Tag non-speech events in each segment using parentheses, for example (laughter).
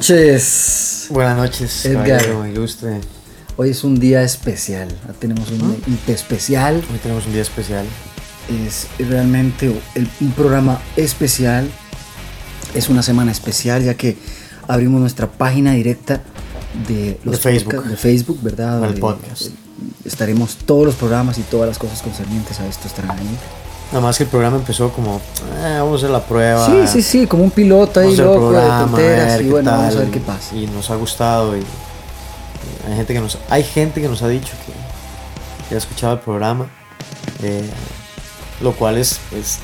Buenas noches. Buenas noches, Edgar. ilustre. Hoy es un día especial. Tenemos un día especial. Hoy tenemos un día especial. Es realmente un programa especial. Es una semana especial ya que abrimos nuestra página directa de, los Facebook. de Facebook, ¿verdad? el podcast. Estaremos todos los programas y todas las cosas concernientes a esto estarán ahí. Nada más que el programa empezó como, eh, vamos a hacer la prueba. Sí, sí, sí, como un piloto ahí loco de tonteras y bueno, vamos a ver qué pasa. Y nos ha gustado y, hay gente que nos hay gente que nos ha dicho que, que ha escuchado el programa. Eh, lo cual es,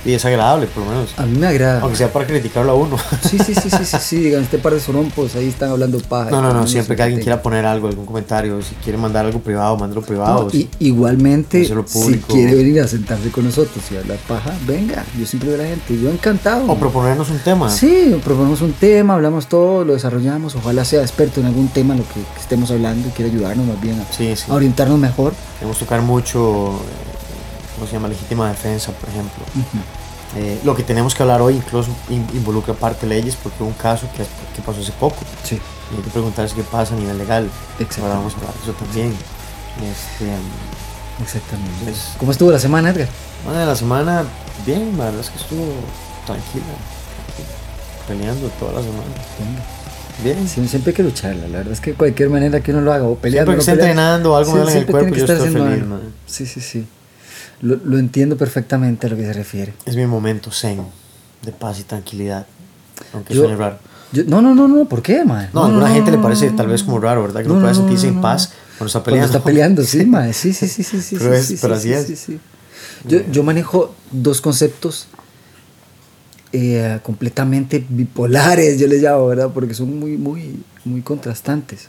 es, agradable, por lo menos. A mí me agrada. Aunque sea para criticarlo a uno. Sí, sí, sí, sí, sí, sí, digan, este par de sorompos ahí están hablando paja. No, no, no, siempre que alguien quiera poner algo, algún comentario, si quiere mandar algo privado, mándalo privado. y, igualmente, si quiere venir a sentarse con nosotros y hablar paja, venga, yo siempre veo a la gente, yo encantado. O proponernos un tema. Sí, proponemos un tema, hablamos todo, lo desarrollamos, ojalá sea experto en algún tema, lo que, estemos hablando y quiera ayudarnos más bien a, a orientarnos mejor. Queremos tocar mucho ¿cómo se llama? Legítima defensa, por ejemplo. Eh, lo que tenemos que hablar hoy incluso involucra parte de leyes porque hubo un caso que, que pasó hace poco. Sí. Y hay que preguntarse qué pasa a nivel legal. Exacto. vamos a hablar de eso también. Este, Exactamente. Pues, ¿Cómo estuvo la semana, Edgar? Bueno, la semana, bien, la verdad es que estuvo tranquila. Peleando toda la semana. Bien. siempre hay que lucharla, la verdad es que de cualquier manera que uno lo haga, o peleando. Siempre que esté entrenando o algo sí, en el cuerpo, yo estoy feliz, Sí, sí, sí lo, entiendo perfectamente a lo que se refiere. Es mi momento zen, de paz y tranquilidad, aunque suene raro. no, no, no, no, ¿por qué, man? No, a alguna gente le parece tal vez como raro, ¿verdad? Que no, puede sentirse en paz cuando está peleando. Cuando está peleando, sí, (laughs) man. Sí, sí, sí, sí, sí. Pero, es, sí, pero así es. Yo, yo manejo dos conceptos eh, completamente bipolares, yo les llamo, ¿verdad? Porque son muy, muy, muy contrastantes.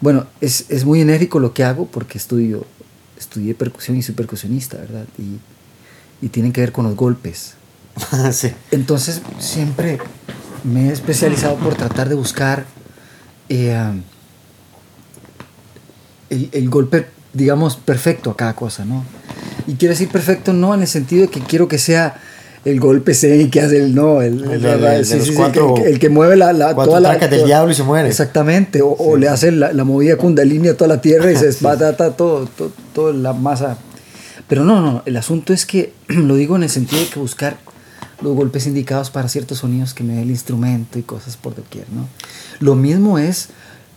Bueno, es, es muy enérgico lo que hago porque estudio estudié percusión y soy percusionista, ¿verdad? Y, y tienen que ver con los golpes. (laughs) sí. Entonces siempre me he especializado por tratar de buscar eh, el, el, golpe, digamos, perfecto a cada cosa, ¿no? Y quiero decir perfecto no en el sentido de que quiero que sea el golpe y que hace el no, el, el, que, mueve la, la toda la del diablo y se muere. Exactamente, o, le hace la, la, movida kundalini a toda la tierra y se (laughs) espata todo, todo, todo, la masa. Pero no, no, el asunto es que (clears throat) lo digo en el sentido de que buscar los golpes indicados para ciertos sonidos que me dé el instrumento y cosas por doquier, ¿no? Lo mismo es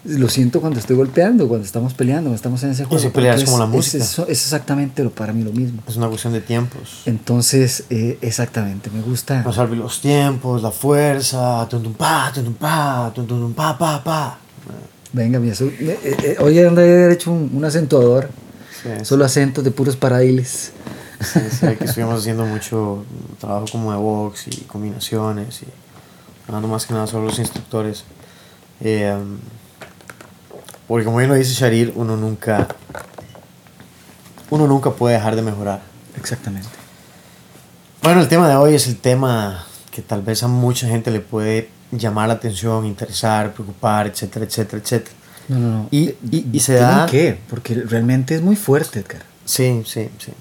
lo siento cuando estoy golpeando, cuando estamos peleando, cuando estamos en ese juego. Y si peleas como la música. Es, exactamente lo, para mí lo mismo. Es una cuestión de tiempos. Entonces, eh, exactamente, me gusta. Pasar los tiempos, la fuerza, pa, pa, pa, pa, pa. Venga, mi azul. Eh, eh, hoy he hecho un, acentuador. Solo acentos de puros paradiles. Sí, sí, que estuvimos haciendo mucho trabajo como de box y combinaciones y hablando más que nada sobre los instructores. Eh, porque como bien lo dice Sharir, uno nunca, uno nunca puede dejar de mejorar. Exactamente. Bueno, el tema de hoy es el tema que tal vez a mucha gente le puede llamar la atención, interesar, preocupar, etcétera, etcétera, etcétera. No, no, no. Y, y, y se da... qué? Porque realmente es muy fuerte, Edgar. Sí, sí, sí.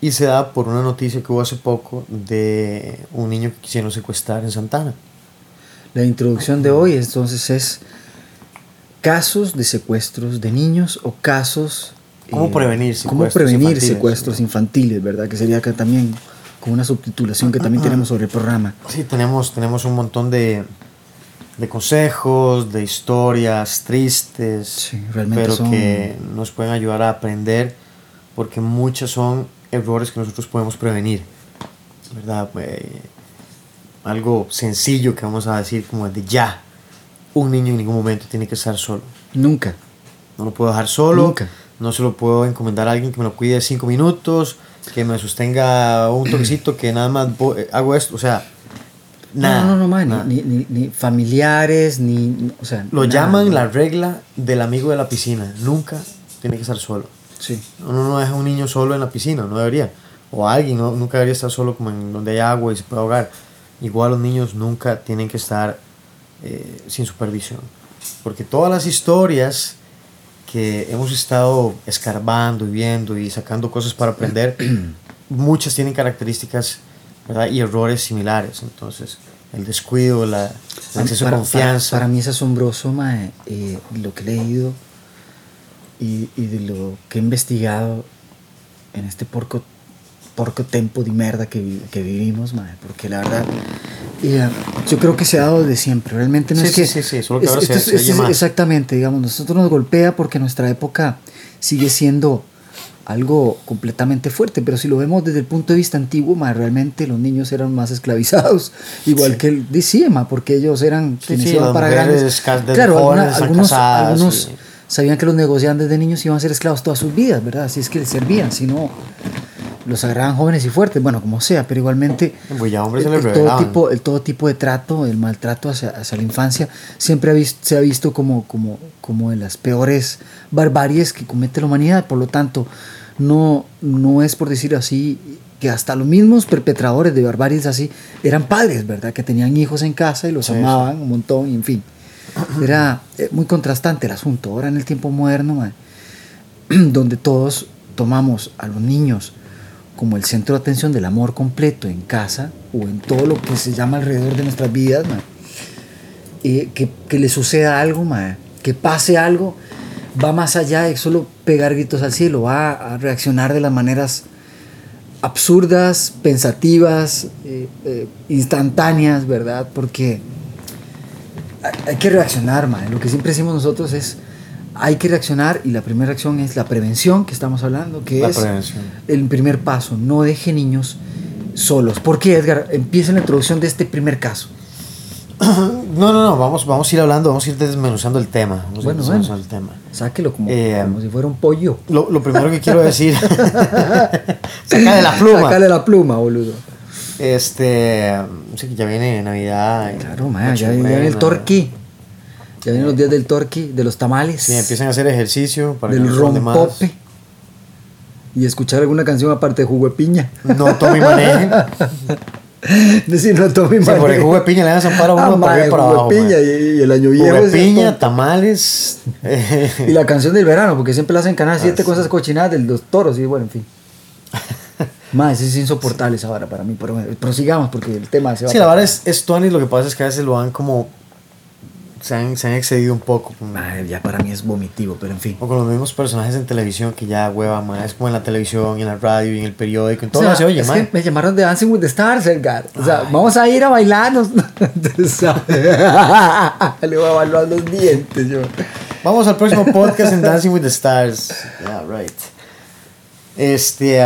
Y se da por una noticia que hubo hace poco de un niño que quisieron secuestrar en Santana. La introducción de hoy entonces es casos de secuestros de niños o casos... ¿Cómo eh, prevenir secuestros ¿Cómo prevenir infantiles, secuestros infantiles, verdad? Que sería acá también con una subtitulación que también tenemos sobre el programa. Sí, tenemos, tenemos un montón de, de consejos, de historias tristes, pero que nos pueden ayudar a aprender porque muchos son errores que nosotros podemos prevenir, ¿verdad? Eh, algo sencillo que vamos a decir como de ya, un niño en ningún momento tiene que estar solo. Nunca. No lo puedo dejar solo. Nunca. No se lo puedo encomendar a alguien que me lo cuide cinco minutos, que me sostenga un (clears throat) toquecito, que nada más hago esto. O sea, nada. No, no, no, Ni, ni, ni, familiares, ni. O sea, lo llaman la regla del amigo de la piscina. Nunca tiene que estar solo. Sí. Uno no deja a un niño solo en la piscina, no debería. O alguien, nunca debería estar solo como en donde hay agua y se puede ahogar. Igual los niños nunca tienen que estar eh, sin supervisión. Porque todas las historias que hemos estado escarbando y viendo y sacando cosas para aprender, (clears throat) muchas tienen características y errores similares. Entonces, el descuido, la, el exceso de confianza. Para, mí es asombroso, mae, eh, lo que he leído y, y, de lo que he investigado en este porco, porco tempo de mierda que, que vivimos, mae, porque la verdad, eh, yo creo que se ha dado desde siempre. Realmente no sí, es que. Sí, sí, solo que ahora se, se es, Exactamente, digamos, nosotros nos golpea porque nuestra época sigue siendo algo completamente fuerte, pero si lo vemos desde el punto de vista antiguo, más realmente los niños eran más esclavizados, (laughs) igual que el decía, porque ellos eran quienes iban para grandes. Claro, algunos, algunos sabían que los negociantes de niños iban a ser esclavos todas sus vidas, ¿verdad? Así es que les servían, si no los agarraban jóvenes y fuertes, bueno, como sea, pero igualmente pues ya el, el, todo tipo, el todo tipo de trato, el maltrato hacia, hacia la infancia, siempre ha visto, se ha visto como, como, como de las peores barbaries que comete la humanidad, por lo tanto, no, no es por decir así que hasta los mismos perpetradores de barbaries así eran padres, ¿verdad? Que tenían hijos en casa y los amaban un montón, y en fin. (clears throat) Era eh, muy contrastante el asunto. Ahora en el tiempo moderno, (clears throat) donde todos tomamos a los niños como el centro de atención del amor completo en casa o en todo lo que se llama alrededor de nuestras vidas, eh, que, le suceda algo, que pase algo, va más allá de solo pegar gritos al cielo, va a reaccionar de las maneras absurdas, pensativas, eh, eh, instantáneas, ¿verdad? Porque hay que reaccionar, man. Lo que siempre decimos nosotros es, hay que reaccionar y la primera reacción es la prevención que estamos hablando, que es el primer paso. No deje niños solos. ¿Por qué, Edgar? Empieza la introducción de este primer caso. (coughs) No, no, no, vamos, vamos a ir hablando, vamos a ir desmenuzando el tema. Vamos bueno, bueno, el tema. Sáquelo como, eh, como, si fuera un pollo. Lo, lo primero que quiero decir, (laughs) sácale la pluma. Sácale la pluma, boludo. Este, que ya viene Navidad. Claro, man, ya, viene el torqui. Ya vienen los días del torqui, de los tamales. Sí, empiezan a hacer ejercicio para del rompope. Y escuchar alguna canción aparte de jugo de piña. No tome y maneje. (laughs) Decir, no tome y maneje. Sí, por el jugo de piña le dan a uno ah, para para abajo. piña y, el año viejo. Jugo de piña, tamales. y la (laughs) canción del verano, porque siempre la hacen Canal 7 ah, cosas cochinadas de los toros y bueno, en fin. (laughs) Más, es insoportable esa vara para mí, pero prosigamos porque el tema se va Sí, la vara es, es Tony, lo que pasa es que a veces lo dan como se han, se han excedido un poco. ya para mí es vomitivo, pero en fin. O con los mismos personajes en televisión que ya hueva, más es como en la televisión, en la radio, y en el periódico, en todo se oye, es que me llamaron de Dancing with the Stars, Edgar. O sea, vamos a ir a bailarnos. (laughs) (laughs) Le voy a evaluar los dientes yo. Vamos al próximo podcast en Dancing with the Stars. (laughs) Yeah, right. Este,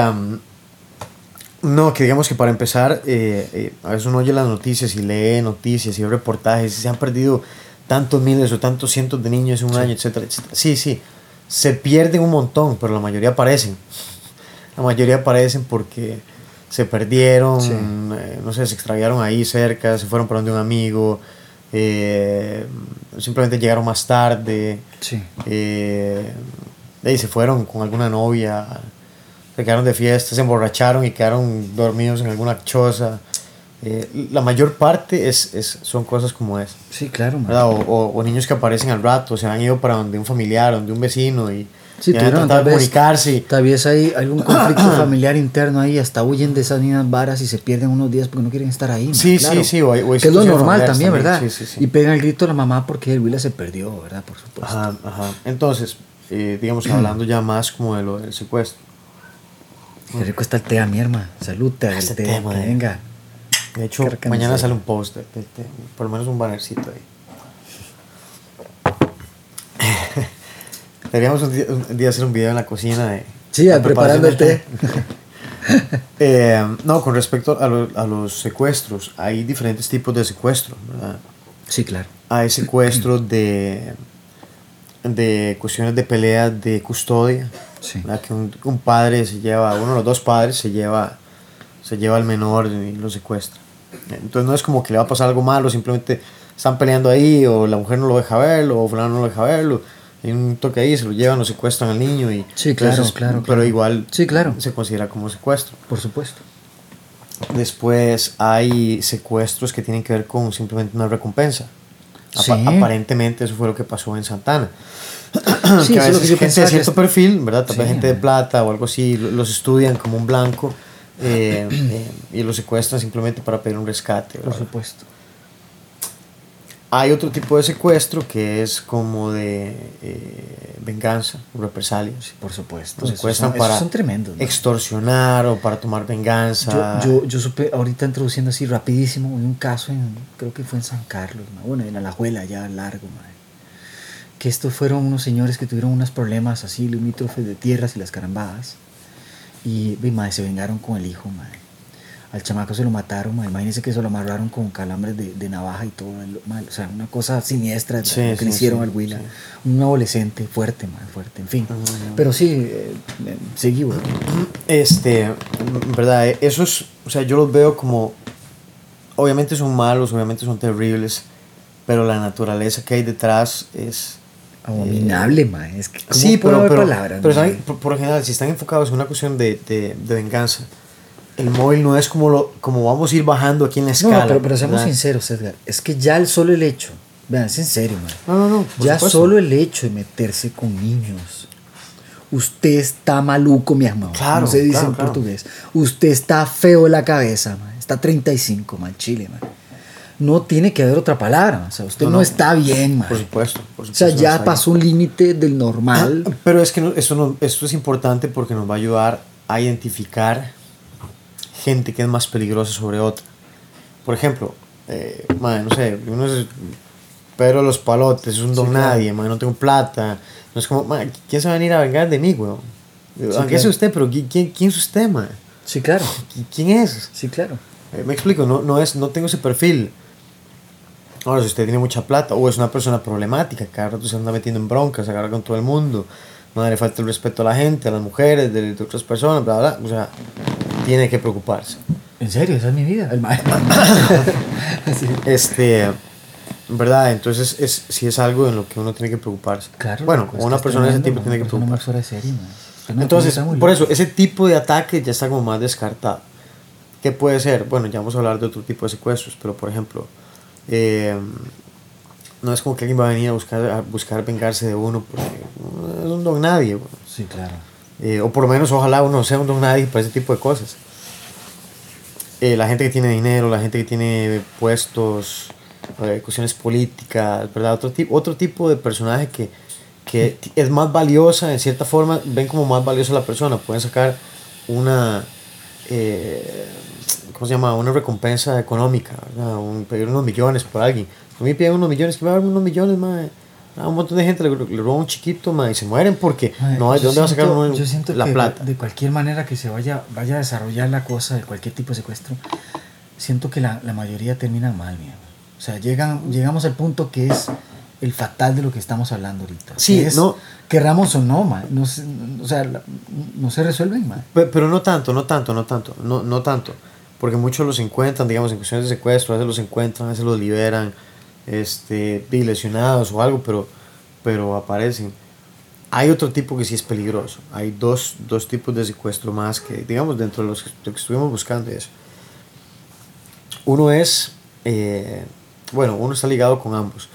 no, que digamos que para empezar, eh, eh, a veces uno oye las noticias y lee noticias y ve reportajes y se han perdido tantos miles o tantos cientos de niños en un año, etcétera, etcétera. Sí, sí, se pierden un montón, pero la mayoría aparecen. (laughs) La mayoría aparecen porque se perdieron, eh, no sé, se extraviaron ahí cerca, se fueron por donde un amigo, eh, simplemente llegaron más tarde, sí. eh, y se fueron con alguna novia, se quedaron de fiesta, se emborracharon y quedaron dormidos en alguna choza. Eh, la mayor parte es, es, son cosas como es. Sí, claro. O, o, niños que aparecen al rato, se han ido para donde un familiar, donde un vecino y, sí, han tratado de comunicarse. Tal vez hay algún conflicto (coughs) familiar interno ahí, hasta huyen de esas niñas varas y se pierden unos días porque no quieren estar ahí. Sí, sí, sí. O, que es lo normal también, ¿verdad? Y pegan el grito a la mamá porque el Willa se perdió, ¿verdad? Por supuesto. Ajá, ajá. Entonces, eh, digamos, (coughs) hablando ya más como de lo del secuestro. Qué rico está el té a mi hermana. Salud, té, el té. Tema, venga. De hecho, mañana sale un post, por lo menos un bannercito ahí. (laughs) Deberíamos un día, hacer un video en la cocina de. Sí, preparando el té. Eh, no, con respecto a, a, los secuestros, hay diferentes tipos de secuestro, ¿verdad? Sí, claro. Hay secuestros de, de cuestiones de pelea de custodia. Sí. Que un, un, padre se lleva, uno de los dos padres se lleva se lleva al menor y lo secuestra. Entonces no es como que le va a pasar algo malo, simplemente están peleando ahí o la mujer no lo deja verlo o fulano no lo deja verlo. Hay un toque ahí, se lo llevan o secuestran al niño y... Sí, claro, claro. Pero igual sí, claro. se considera como secuestro. Por supuesto. Después hay secuestros que tienen que ver con simplemente una recompensa. aparentemente eso fue lo que pasó en Santana. Sí, que a veces gente de cierto perfil, ¿verdad? Tal gente de plata o algo así, los estudian como un blanco eh, eh, y lo secuestran simplemente para pedir un rescate. Por supuesto. hay otro tipo de secuestro que es como de eh, venganza, represalias. Por supuesto. secuestran para son tremendos, extorsionar o para tomar venganza. Yo, yo, supe, ahorita introduciendo así rapidísimo, un caso, en, creo que fue en San Carlos, bueno, en Alajuela, ya largo, que estos fueron unos señores que tuvieron unos problemas así, limítrofes de tierras y las carambadas, y, madre, se vengaron con el hijo, madre al chamaco se lo mataron, imagínense que se lo amarraron con calambres de, navaja y todo, o sea, una cosa siniestra que le hicieron al Willa, un adolescente fuerte, mal, fuerte, en fin. Pero sí, eh, seguí, Este, verdad, eh, esos, o sea, yo los veo como, obviamente son malos, obviamente son terribles, pero la naturaleza que hay detrás es... Abominable, eh, es que, sí, pero, pero, pero por, por, general, si están enfocados en una cuestión de, de, de venganza, el móvil no es como, lo, como vamos a ir bajando aquí en la escala. No, pero, pero seamos sinceros, Edgar. Es que ya el solo el hecho, vean, es en serio, man. No, no, no. Ya solo el hecho de meterse con niños. Usted está maluco, mi hermano. Claro. No se dice en portugués. Usted está feo de la cabeza, man. Está 35, man, Chile, man. No tiene que haber otra palabra. O sea, usted no, está bien, man. Por supuesto, O sea, ya pasó un límite del normal. Ah, pero es que eso, no, esto es importante porque nos va a ayudar a identificar gente que es más peligrosa sobre otra. Por ejemplo, eh, no sé, uno es Pedro Los Palotes, es un don nadie, no tengo plata. No es como, ¿quién se va a venir a vengar de mí, weón? Aunque es usted, pero ¿quién, quién es usted, man? Sí, claro. ¿Quién es? Sí, claro. Eh, me explico, no, no, es, no tengo ese perfil. Ahora, si usted tiene mucha plata o es una persona problemática, cada rato se anda metiendo en broncas, se agarra con todo el mundo, no le falta el respeto a la gente, a las mujeres, de, de otras personas, bla, bla, o sea, tiene que preocuparse. ¿En serio? Esa es mi vida, el maestro. (laughs) Este, ¿verdad? Entonces, es, si es algo en lo que uno tiene que preocuparse. Claro. Bueno, una persona de ese tipo tiene que preocuparse. Entonces, por eso, ese tipo de ataque ya está como más descartado. ¿Qué puede ser? Bueno, ya vamos a hablar de otro tipo de secuestros, pero por ejemplo, eh, no es como que alguien va a venir a buscar, a buscar vengarse de uno porque es un don nadie. Sí, claro. Eh, o por lo menos ojalá uno sea un don nadie para ese tipo de cosas. Eh, la gente que tiene dinero, la gente que tiene puestos, eh, cuestiones políticas, ¿verdad? Otro, tipo otro tipo de personaje que, que es más valiosa, en cierta forma, ven como más valiosa la persona. Pueden sacar una, ¿cómo se llama? Una recompensa económica, Un, pedir unos millones por alguien. A mí piden unos millones, que me va a dar unos millones, más a un montón de gente le, le roba un chiquito y se mueren porque no hay de dónde va a sacar yo siento la plata. De cualquier manera que se vaya, vaya a desarrollar la cosa de cualquier tipo de secuestro, siento que la, la mayoría termina mal, mía. O sea, llegan, llegamos al punto que es el fatal de lo que estamos hablando ahorita. Sí, no. Querramos o no, man, no, o sea, no se resuelven, man. Pero, no tanto, no tanto, no tanto, no, no tanto. Porque muchos los encuentran, digamos, en cuestiones de secuestro, a veces los encuentran, a veces los liberan este, lesionados o algo, pero, pero aparecen. Hay otro tipo que sí es peligroso. Hay dos, dos tipos de secuestro más que, digamos, dentro de los que, estuvimos buscando eso. Uno es, eh, bueno, uno está ligado con ambos.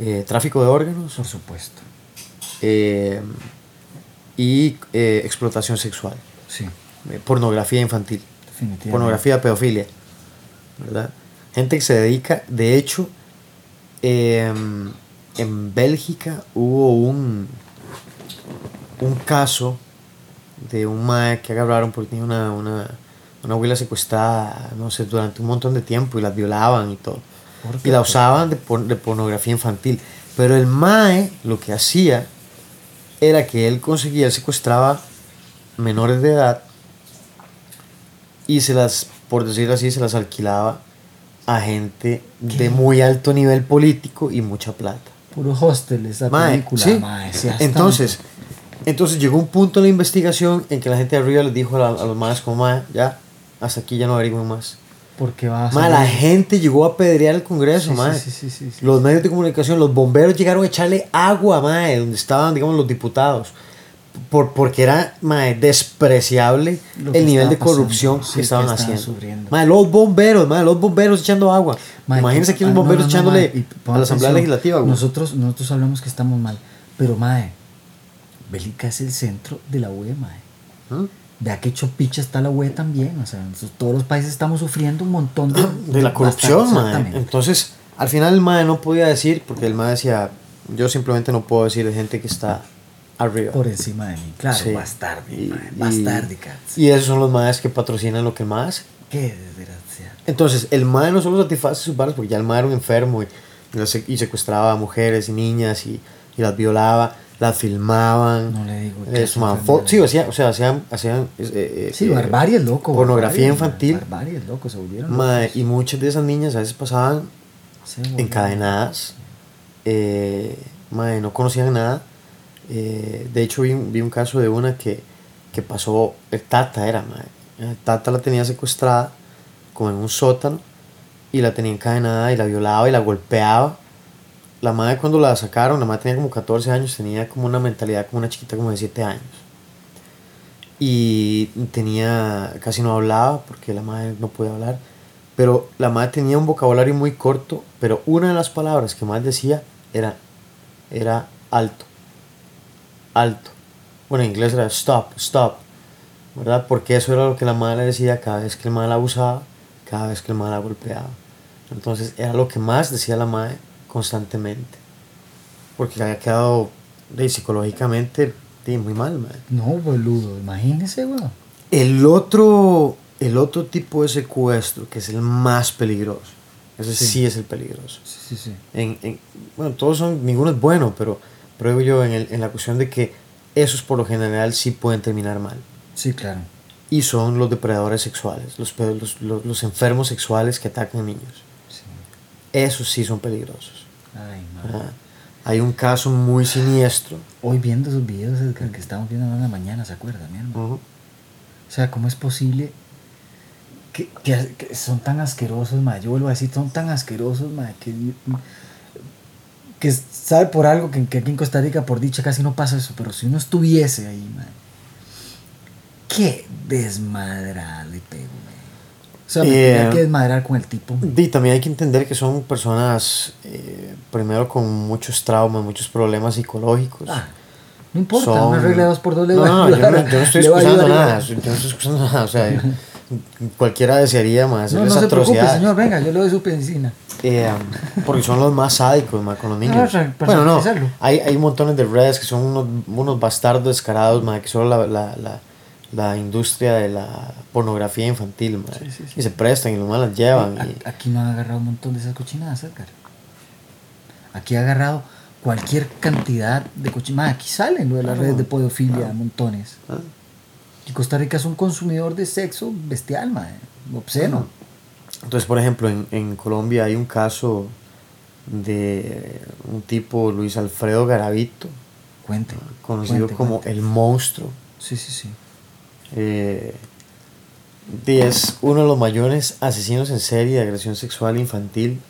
Eh, tráfico de órganos. Por supuesto. Eh, y explotación sexual. Sí. pornografía infantil. Pornografía, pedofilia. ¿Verdad? Gente que se dedica, de hecho, Em, en Bélgica hubo un, un caso de un mae que agarraron porque tenía una, una, una abuela secuestrada, no sé, durante un montón de tiempo y la violaban y todo. Y la usaban de, de, pornografía infantil. Pero el mae lo que hacía era que él conseguía, él secuestraba menores de edad y se las, por decirlo así, se las alquilaba a gente de muy alto nivel político y mucha plata. Puro hostel esa película. entonces, entonces llegó un punto en la investigación en que la gente de arriba les dijo a, los más como, ya, hasta aquí ya no averigüen más. Porque va a la gente llegó a pedrear el Congreso, los medios de comunicación, los bomberos llegaron a echarle agua, mae, donde estaban, digamos, los diputados por, porque era despreciable el nivel de corrupción que estaban haciendo. los bomberos, los bomberos echando agua. Imagínense aquí los bomberos echándole a la Asamblea Legislativa. Nosotros, nosotros hablamos que estamos mal, pero mae, Bélica es el centro de la UE, mae. ¿Mm? Vea que chopicha está la UE también. O sea, todos los países estamos sufriendo un montón de, (coughs) de la corrupción, mae. Entonces, Al final el mae no podía decir, porque el mae decía, yo simplemente no puedo decir de gente que está arriba. Por encima de mí, claro, sí. bastardi, y, bastardi, y, esos son los maes que patrocinan lo que el mae hace. Qué desgracia. Entonces, el mae no solo satisface sus balas, porque ya el mae era un enfermo y, y secuestraba a mujeres y niñas y, y las violaba la filmaban. No le digo. Es sí, o sea, o sea hacían. hacían eh, sí, eh, barbarie loco. Pornografía infantil. Barbarie loco, se volvieron. y muchas de esas niñas a veces pasaban encadenadas. Eh, no conocían nada. Eh, de hecho, vi, vi, un caso de una que, que pasó. El Tata era, madre. El Tata la tenía secuestrada, como en un sótano, y la tenía encadenada y la violaba y la golpeaba la madre cuando la sacaron, la madre tenía como 14 años, tenía como una mentalidad como una chiquita como de 7 años. Y tenía, casi no hablaba porque la madre no podía hablar, pero la madre tenía un vocabulario muy corto, pero una de las palabras que más decía era, era alto, alto. Bueno, en inglés era stop, stop, ¿verdad? Porque eso era lo que la madre le decía cada vez que el madre la abusaba, cada vez que el madre la golpeaba. Entonces era lo que más decía la madre constantemente. Porque había quedado de, psicológicamente muy mal, No, boludo, imagínese, weón. El otro, el otro tipo de secuestro, que es el más peligroso, ese sí, es el peligroso. Sí, sí, sí. En, en, bueno, todos son, ninguno es bueno, pero, pero yo en, el, en la cuestión de que esos por lo general sí pueden terminar mal. Sí, claro. Y son los depredadores sexuales, los, los, los, los enfermos sexuales que atacan niños. Sí. Esos sí son peligrosos. Ay, Hay un caso muy siniestro. Hoy viendo esos videos que estamos viendo en la mañana, ¿se acuerda, mi hermano? O sea, ¿cómo es posible que, que, son tan asquerosos, ma? Yo vuelvo a decir, son tan asquerosos, ma, que, que sabe por algo que, aquí en Costa Rica, por dicha, casi no pasa eso, pero si uno estuviese ahí, ma, qué desmadra le pego, o sea, eh, que desmadrar con el tipo. Y también hay que entender que son personas, eh, primero con muchos traumas, muchos problemas psicológicos. Ah, no importa, son... una regla de dos por dos le No, no, yo no, yo no estoy excusando nada. Yo no estoy excusando nada. O sea, (laughs) cualquiera desearía más no, no se Preocupe, señor, venga, yo le doy su. Eh, porque son los más sádicos más con los niños. bueno, no, hay, hay montones de redes que son unos, unos bastardos descarados, más que solo la, la, la la industria de la pornografía infantil, y se prestan y los más las llevan. Aquí no han agarrado un montón de esas cochinadas, Edgar. Aquí ha agarrado cualquier cantidad de cochinadas. Aquí salen lo de las redes de pedofilia, montones. Ah. Y Costa Rica es un consumidor de sexo bestial, madre, obsceno. Entonces, por ejemplo, en, en Colombia hay un caso de un tipo, Luis Alfredo Garavito, cuente, conocido como el monstruo. Sí, sí, sí eh, es uno de los mayores asesinos en serie de agresión sexual infantil.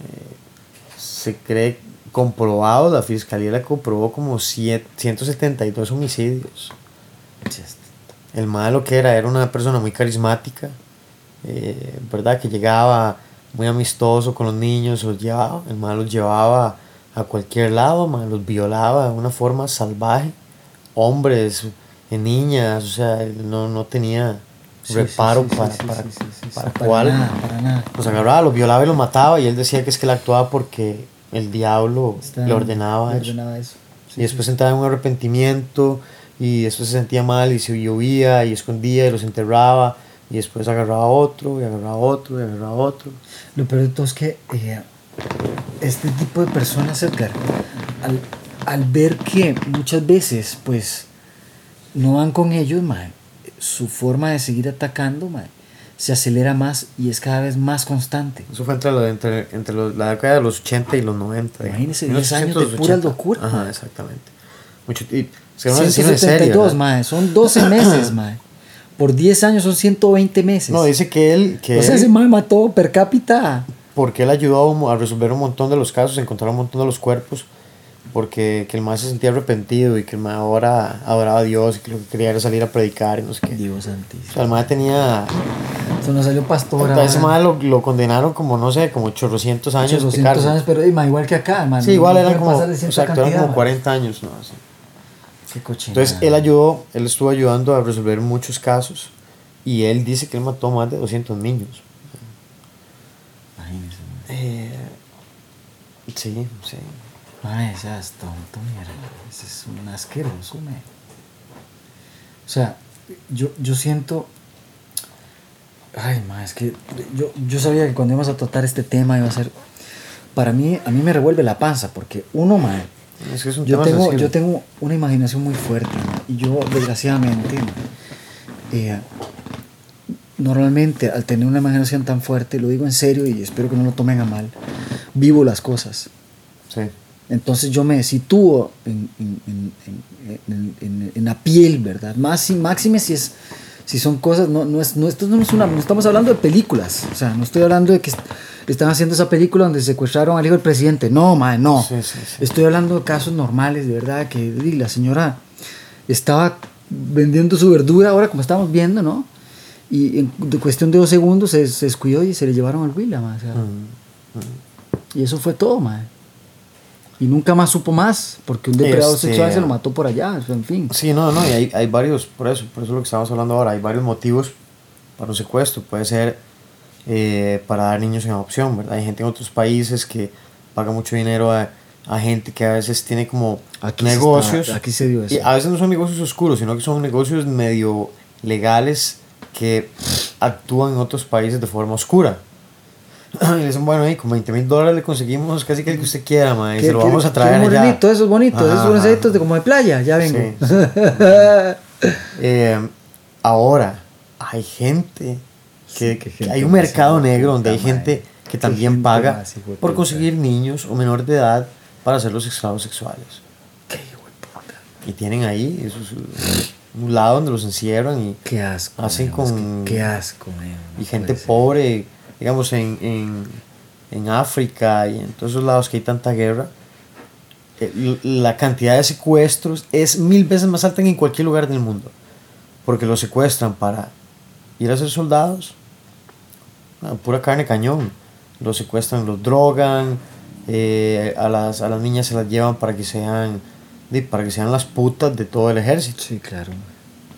Eh, se cree comprobado, la fiscalía la comprobó como 172 homicidios. El malo que era, era una persona muy carismática, eh, ¿verdad? Que llegaba muy amistoso con los niños, los llevaba, el malo los llevaba a cualquier lado, los violaba de una forma salvaje. Hombres, en niñas, o sea, no, no tenía reparo para, cuál. Los agarraba, los violaba y los mataba y él decía que es que él actuaba porque el diablo le ordenaba, eso. y después entraba en un arrepentimiento y después se sentía mal y se llovía y escondía y los enterraba y después agarraba otro y agarraba otro y agarraba otro. Lo peor de todo es que eh, este tipo de personas, Edgar, al, al ver que muchas veces, pues, no van con ellos, mae, su forma de seguir atacando, mae, se acelera más y es cada vez más constante. Eso fue entre, entre, entre la década de los 80 y los 90. Imagínense, 10 años de pura locura. Ajá, exactamente. Mucho, y, 172, mae, son 12 (coughs) meses, mae. Por 10 años son 120 meses. No, dice que él... Que o sea, ese mae mató per cápita. Porque él ayudó a resolver un montón de los casos, a encontrar un montón de los cuerpos porque que el más se sentía arrepentido y que el más ahora adoraba a Dios y que lo que quería era salir a predicar y no sé qué. Dios santísimo. O sea, el más tenía... Eso no salió pastor. A ese más lo, lo, condenaron como, no sé, como 800 años 800 años, pero igual que acá, man. Sí, igual eran como, exacto, eran como 40 años, ¿no? Así. Qué. Entonces, él ayudó, él estuvo ayudando a resolver muchos casos y él dice que él mató más de 200 niños. imagínese. Eh, sí, sí. Ya es tonto, mierda. Ese es un asqueroso, me. O sea, yo, yo siento. Ay, ma, es que yo, yo sabía que cuando íbamos a tratar este tema iba a ser. Para mí, a mí me revuelve la panza, porque uno, ma, es que es un yo, tema tengo, yo tengo una imaginación muy fuerte, ma, y yo, desgraciadamente, eh, normalmente al tener una imaginación tan fuerte, lo digo en serio y espero que no lo tomen a mal, vivo las cosas. Sí. Entonces yo me sitúo en, en, en, en- la piel, ¿verdad? Más máxime si es si son cosas, no, no es, no, esto no es una, no estamos hablando de películas, o sea, no estoy hablando de que están haciendo esa película donde secuestraron al hijo del presidente, no, mae, no. Sí, sí, sí. Estoy hablando de casos normales, de verdad, que di, la señora estaba vendiendo su verdura ahora como estamos viendo, ¿no? Y en de cuestión de dos segundos se, se descuidó y se le llevaron al Huila, o sea, Mm, y eso fue todo, mae. Y nunca más supo más, porque un depredador Este- sexual se lo mató por allá, o sea, en fin. Sí, no, no, y hay, hay varios, por eso, por eso es lo que estamos hablando ahora, hay varios motivos para un secuestro. Puede ser eh, para dar niños en adopción, ¿verdad? Hay gente en otros países que paga mucho dinero a, a gente que a veces tiene como Aquí se negocios. está- aquí se dio eso. Y a veces no son negocios oscuros, sino que son negocios medio legales que actúan en otros países de forma oscura. (clears throat) Y le dicen, bueno, y con 20 mil dólares le conseguimos casi que el que usted quiera, ma, y se lo vamos a traer allá. morenito, esos bonitos, esos bronceaditos de como de playa, ya vengo. Sí, (laughs) Eh, ahora, hay gente que, Sí, qué que hay un mercado negro donde hay gente que Qué también gente paga más por conseguir niños o menores de edad para ser los esclavos sexuales. Qué puta. Y tienen ahí un lado donde los encierran y, Qué asco. Hacen con- Qué asco, man, no y gente pobre, digamos, en, en, en África y en todos esos lados que hay tanta guerra. eh, La cantidad de secuestros es mil veces más alta que en cualquier lugar del mundo. Porque los secuestran para ir a ser soldados, pura carne cañón. Los secuestran, los drogan, eh, a, las, a las niñas se las llevan para que sean para que sean las putas de todo el ejército, Sí, claro.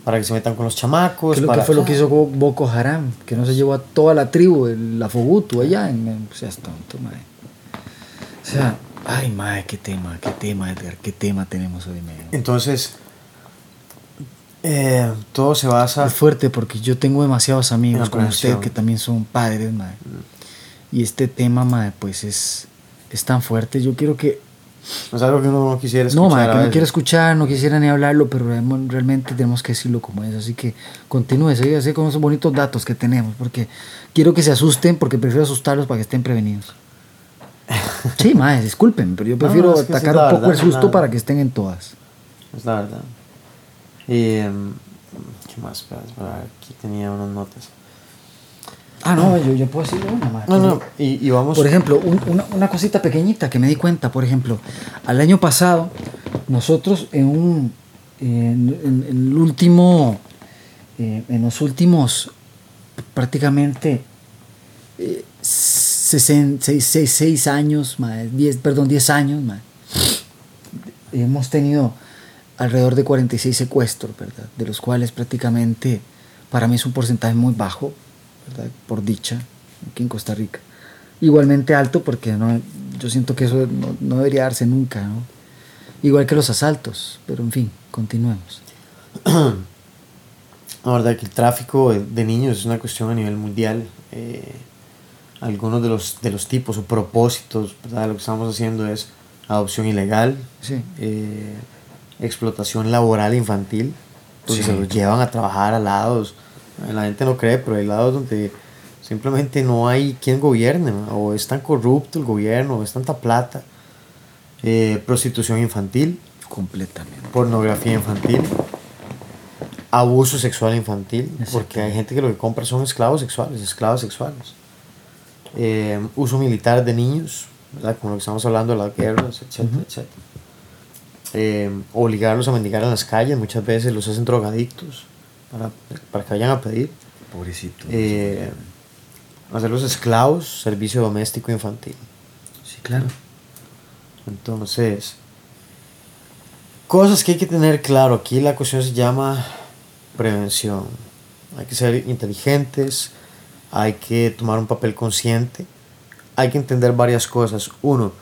para que se metan con los chamacos. ¿Qué lo para, que fue lo que hizo Bo- Boko Haram? Que no se llevó a toda la tribu, el- la Fogutu allá. En, en- o sea, es tonto, mae. O sea, ay, mae, qué tema, qué tema, Edgar, qué tema tenemos hoy, mae. Entonces, eh, todo se basa. Es fuerte porque yo tengo demasiados amigos como usted que también son padres, mae. Y este tema, mae, pues es, es tan fuerte. Yo quiero que Es algo que uno no quisiera No, escuchar. ma, a que no quiero escuchar, no quisiera ni hablarlo, pero realmente- tenemos que decirlo como es. Así que continúe, sigue así con esos bonitos datos que tenemos, porque quiero que se asusten, porque prefiero asustarlos para que estén prevenidos. (laughs) Sí, más, disculpen, pero yo No, prefiero no, es que sí atacar un poco verdad, el susto para que estén en todas. Es la verdad. Em, ¿Qué más? Aquí tenía unas notas. Ah, no, yo, yo puedo decirle una, ma, No, no, y, y vamos. Por ejemplo, un- una, una cosita pequeñita que me di cuenta, por ejemplo, al año pasado, nosotros en un en, en- en el último, eh, en los últimos prácticamente eh, sesen- seis, seis- seis años, ma, diez, perdón, 10 años, ma, hemos tenido alrededor de 46 secuestros, ¿verdad? De los cuales prácticamente para mí es un porcentaje muy bajo, ¿verdad? Por dicha, aquí en Costa Rica. Igualmente alto porque no, yo siento que eso no, no debería darse nunca, ¿no? Igual que los asaltos, pero en fin, continuemos. (clears throat) La verdad que el tráfico de, niños es una cuestión a nivel mundial. Eh, algunos de los, de los tipos o propósitos, ¿verdad? Lo que estamos haciendo es adopción ilegal, Sí. eh, explotación laboral infantil, Sí. se los llevan a trabajar a lados. La gente no cree, pero hay lados donde simplemente no hay quien gobierne, ¿no? o es tan corrupto el gobierno, o es tanta plata. Eh, prostitución infantil, Completamente. pornografía infantil, abuso sexual infantil, porque hay gente que lo que compra son esclavos sexuales, esclavas sexuales. Eh, uso militar de niños, ¿verdad? como lo que estamos hablando de las guerras, etcétera, etcétera. Eh, obligarlos a mendigar en las calles, muchas veces los hacen drogadictos para, para que vayan a pedir. Pobrecito. Eh, hacerlos esclavos, servicio doméstico infantil. sí, claro. Entonces, cosas que hay que tener claro. Aquí la cuestión se llama prevención. Hay que ser inteligentes, hay que tomar un papel consciente, hay que entender varias cosas. Uno,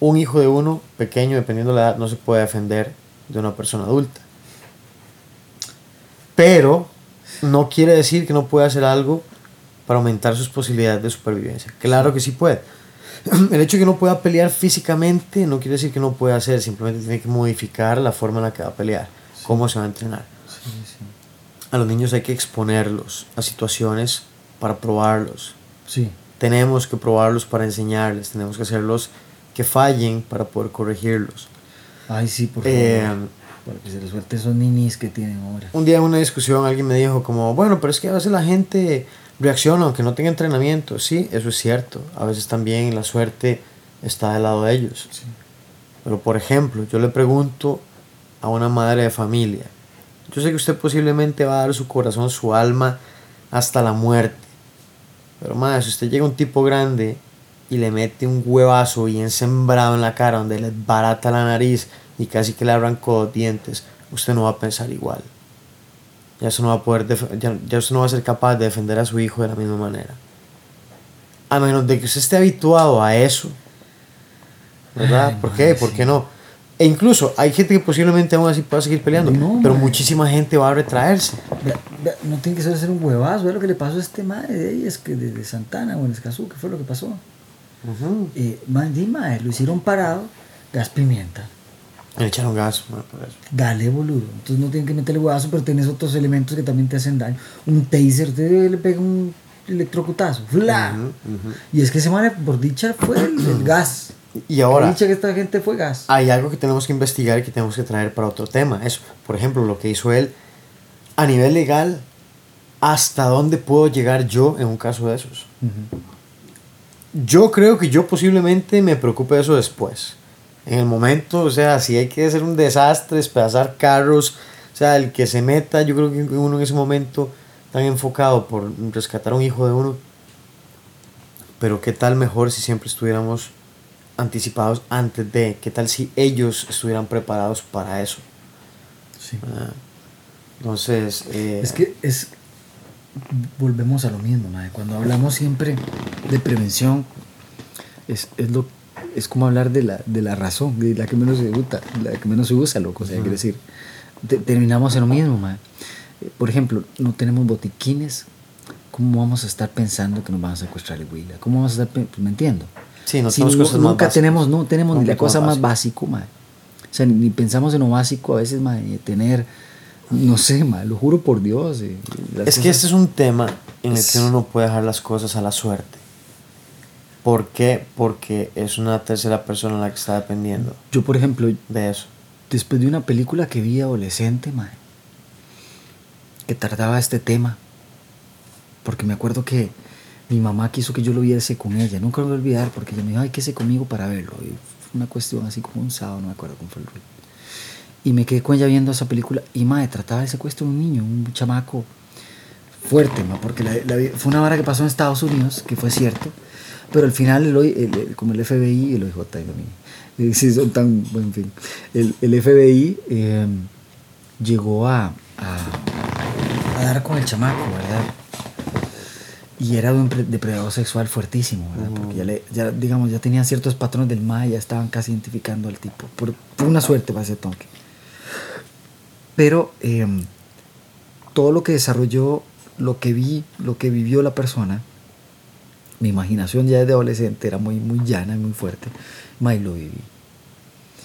un hijo de uno, pequeño, dependiendo de la edad, no se puede defender de una persona adulta. Pero no quiere decir que no pueda hacer algo para aumentar sus posibilidades de supervivencia. Claro que sí puede. (clears throat) El hecho de que no pueda pelear físicamente no quiere decir que no pueda hacer, simplemente tiene que modificar la forma en la que va a pelear, cómo se va a entrenar. A los niños hay que exponerlos a situaciones para probarlos. Sí. Tenemos que probarlos para enseñarles, tenemos que hacerlos que fallen para poder corregirlos. Ay, sí, por favor. Eh, para que se les suelte esos ninis que tienen ahora. Un día en una discusión alguien me dijo como, bueno, pero es que a veces la gente reacciona aunque no tenga entrenamiento. Sí, eso es cierto. A veces también la suerte está del lado de ellos. Pero por ejemplo, yo le pregunto a una madre de familia, yo sé que usted posiblemente va a dar su corazón, su alma hasta la muerte. Pero madre, si usted llega a un tipo grande y le mete un huevazo bien sembrado en la cara donde le barata la nariz y casi que le arrancó los dientes, usted no va a pensar igual. Ya usted no va a poder ya, ya no va a ser capaz de defender a su hijo de la misma manera. A menos de que usted esté habituado a eso. ¿Verdad? ¿Por qué? ¿Por qué no? E incluso hay gente que posiblemente aún así pueda seguir peleando, pero muchísima gente va a retraerse. no tiene que ser un huevazo, ¿ve lo que le pasó a este madre de es que de, Santana o en Escazú, ¿qué fue lo que pasó? Uh eh, lo hicieron parado, gas pimienta. Le echaron gas, Dale, boludo. Entonces no tienen que meterle huevazo, pero tienes otros elementos que también te hacen daño. Un taser, te le pega un electrocutazo. ¡Fla! Y es que ese madre, por dicha, fue el gas. Y ahora. que esta gente fue gas. Hay algo que tenemos que investigar y que tenemos que traer para otro tema. Eso, por ejemplo, lo que hizo él a nivel legal. ¿Hasta dónde puedo llegar yo en un caso de esos? Yo creo que yo posiblemente me preocupe de eso después. En el momento, o sea, si hay que hacer un desastre, despedazar carros, o sea, el que se meta, yo creo que uno en ese momento tan enfocado por rescatar a un hijo de uno. Pero qué tal mejor si siempre estuviéramos anticipados antes de, qué tal si ellos estuvieran preparados para eso. Sí. Ah, entonces... Eh, es que es, volvemos a lo mismo, cuando hablamos siempre de prevención, es, es, lo, es como hablar de la, de la razón, de la que menos se usa, la que menos se usa, loco, o sea, quiere decir, terminamos en lo mismo, Por ejemplo, no tenemos botiquines, ¿cómo vamos a estar pensando que nos van a secuestrar el huila? ¿Cómo vamos a estar, pues, me entiendo? Sí, no tenemos cosas nunca más tenemos, no tenemos ni la cosa más básica, O sea, ni pensamos en lo básico a veces, de tener, no sé, lo juro por Dios. Eh, es que este es un tema en el que uno no puede dejar las cosas a la suerte. ¿Por qué? Porque es una tercera persona en la que está dependiendo. Yo, por ejemplo, de eso. Después de una película que vi adolescente, madre, que tardaba este tema, porque me acuerdo que mi mamá quiso que yo lo viese con ella. Nunca lo voy a olvidar porque ella me dijo, ay, que se conmigo para verlo. Y fue una cuestión así como un sábado, no me acuerdo cómo fue el rollo. Y me quedé con ella viendo esa película y madre, trataba el secuestro de un niño, un chamaco fuerte, porque fue una vara que pasó en Estados Unidos, que fue cierto, pero al final, el, como el FBI, el OIJ, y (laughs) sí, son tan, en fin, el, el FBI em, llegó a, a, dar con el chamaco, ¿verdad? Y era un depredador sexual fuertísimo, ¿verdad? Porque ya, le, ya, digamos, ya tenían ciertos patrones del MAE, ya estaban casi identificando al tipo. Por, una suerte para ese toque. Pero em, todo lo que desarrolló, lo que vi, lo que vivió la persona, mi imaginación ya desde adolescente era muy, muy llana y muy fuerte, mae, lo viví.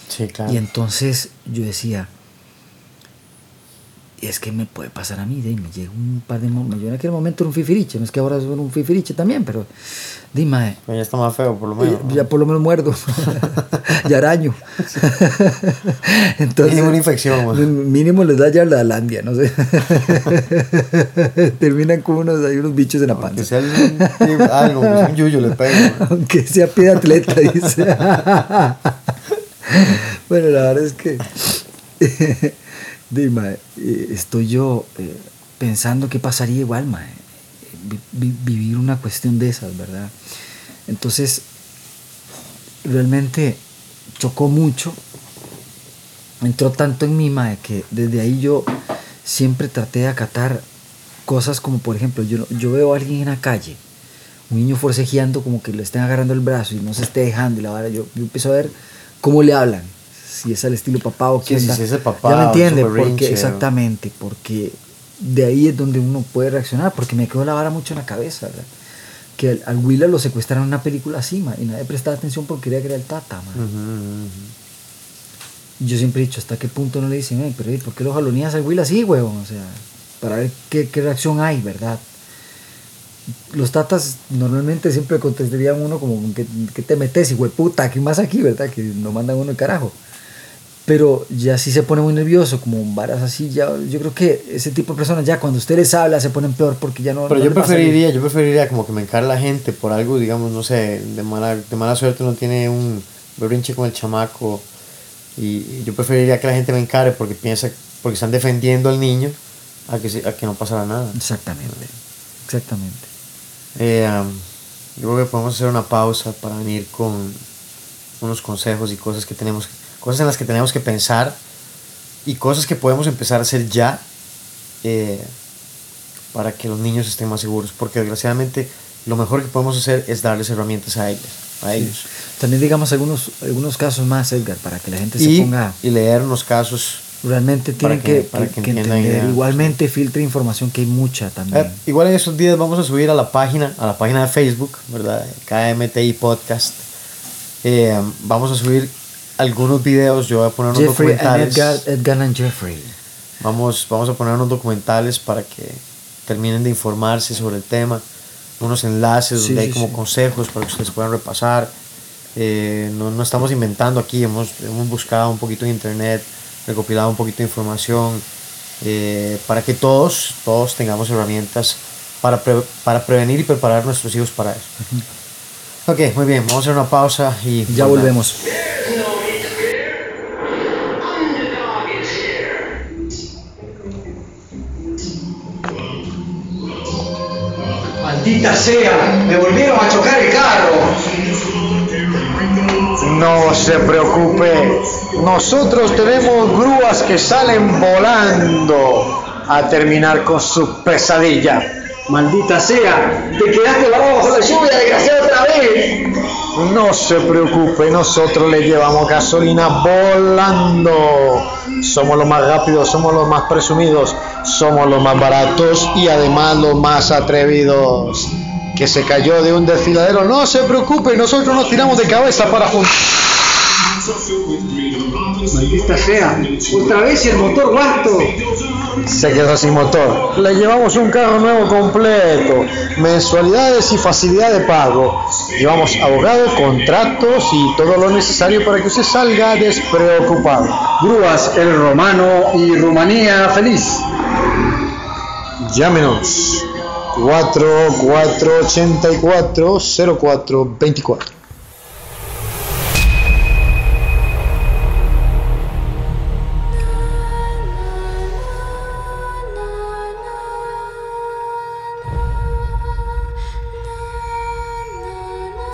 Sí, claro. Y entonces yo decía, es que me puede pasar a mí, de, me llega un par de momentos, yo en aquel momento era un fifiriche, no es que ahora soy un fifiriche también, pero dime. ya está más feo, por lo menos. Ya, por lo menos muerdo, (laughs) ya araño. (laughs) Entonces, mínimo una infección. Mínimo les da ya la alandia, no sé. (laughs) Terminan con unos, hay unos bichos en la panza. Aunque sea algo, un yuyo le pego. Aunque sea pie de atleta, dice. bueno, la verdad es que Dime, eh, estoy yo eh, pensando qué pasaría igual, mae, vivir una cuestión de esas, ¿verdad? Entonces, realmente chocó mucho, entró tanto en mí, mae, que desde ahí yo siempre traté de acatar cosas como, por ejemplo, yo, yo veo a alguien en la calle, un niño forcejeando como que le estén agarrando el brazo y no se esté dejando y la vara, yo, yo empiezo a ver cómo le hablan, si es al estilo papá o quién sí, si es el papá ya me entiende, porque, exactamente, porque de ahí es donde uno puede reaccionar, porque me quedó la vara mucho en la cabeza, ¿verdad? que al, Willa lo secuestraron en una película así, y nadie prestaba atención porque quería que era el Tata, Yo siempre he dicho, ¿hasta qué punto no le dicen, pero ¿por qué lo jalonías al Will así, huevón? O sea, para ver qué, qué reacción hay, ¿verdad? los tatas normalmente siempre contestarían uno como que, te metes y puta, ¿qué más aquí, verdad? Que no mandan uno el carajo. Pero ya si se pone muy nervioso, como varas así, ya yo creo que ese tipo de personas ya cuando usted les habla se ponen peor porque ya no. Pero yo preferiría, yo preferiría como que me encare la gente por algo, digamos, no sé, de mala, de mala suerte uno tiene un berrinche con el chamaco y yo preferiría que la gente me encare porque piensa, porque están defendiendo al niño a que, a que no pasara nada. Exactamente, exactamente. Eh, yo creo que podemos hacer una pausa para venir con unos consejos y cosas que tenemos, cosas en las que tenemos que pensar y cosas que podemos empezar a hacer ya eh, para que los niños estén más seguros. Porque desgraciadamente lo mejor que podemos hacer es darles herramientas a ellos. A ellos. También digamos algunos, algunos casos más, Edgar, para que la gente se ponga... Y leer unos casos Realmente tienen que, entender. Igualmente filtre información que hay mucha también. Eh, igual en esos días vamos a subir a la página, a la página de Facebook, ¿verdad? KMTI Podcast. Eh, vamos a subir algunos videos, yo voy a poner unos documentales. Edgar, Edgar and Jeffrey. Vamos, vamos a poner unos documentales para que terminen de informarse sobre el tema, unos enlaces donde hay como consejos para que ustedes puedan repasar. Eh, no, no, estamos inventando aquí, hemos, hemos buscado un poquito en internet recopilado un poquito de información eh, para que todos, todos tengamos herramientas para, para prevenir y preparar a nuestros hijos para eso. Ok, muy bien, vamos a hacer una pausa y ya volvemos. Maldita sea, me volvieron a chocar el carro. No se preocupe, nosotros tenemos grúas que salen volando a terminar con su pesadilla. Maldita sea, te quedaste bajo la lluvia, desgraciado, otra vez. No se preocupe, nosotros le llevamos gasolina volando. Somos los más rápidos, somos los más presumidos, somos los más baratos y además los más atrevidos que se cayó de un desfiladero. No se preocupe, nosotros nos tiramos de cabeza para juntar. Maldita sea, otra vez el motor guarto. Se quedó sin motor. Le llevamos un carro nuevo completo, mensualidades y facilidad de pago. Llevamos abogado, contratos y todo lo necesario para que usted salga despreocupado. Grúas El Romano y Rumanía feliz. Llámenos 4484 0424.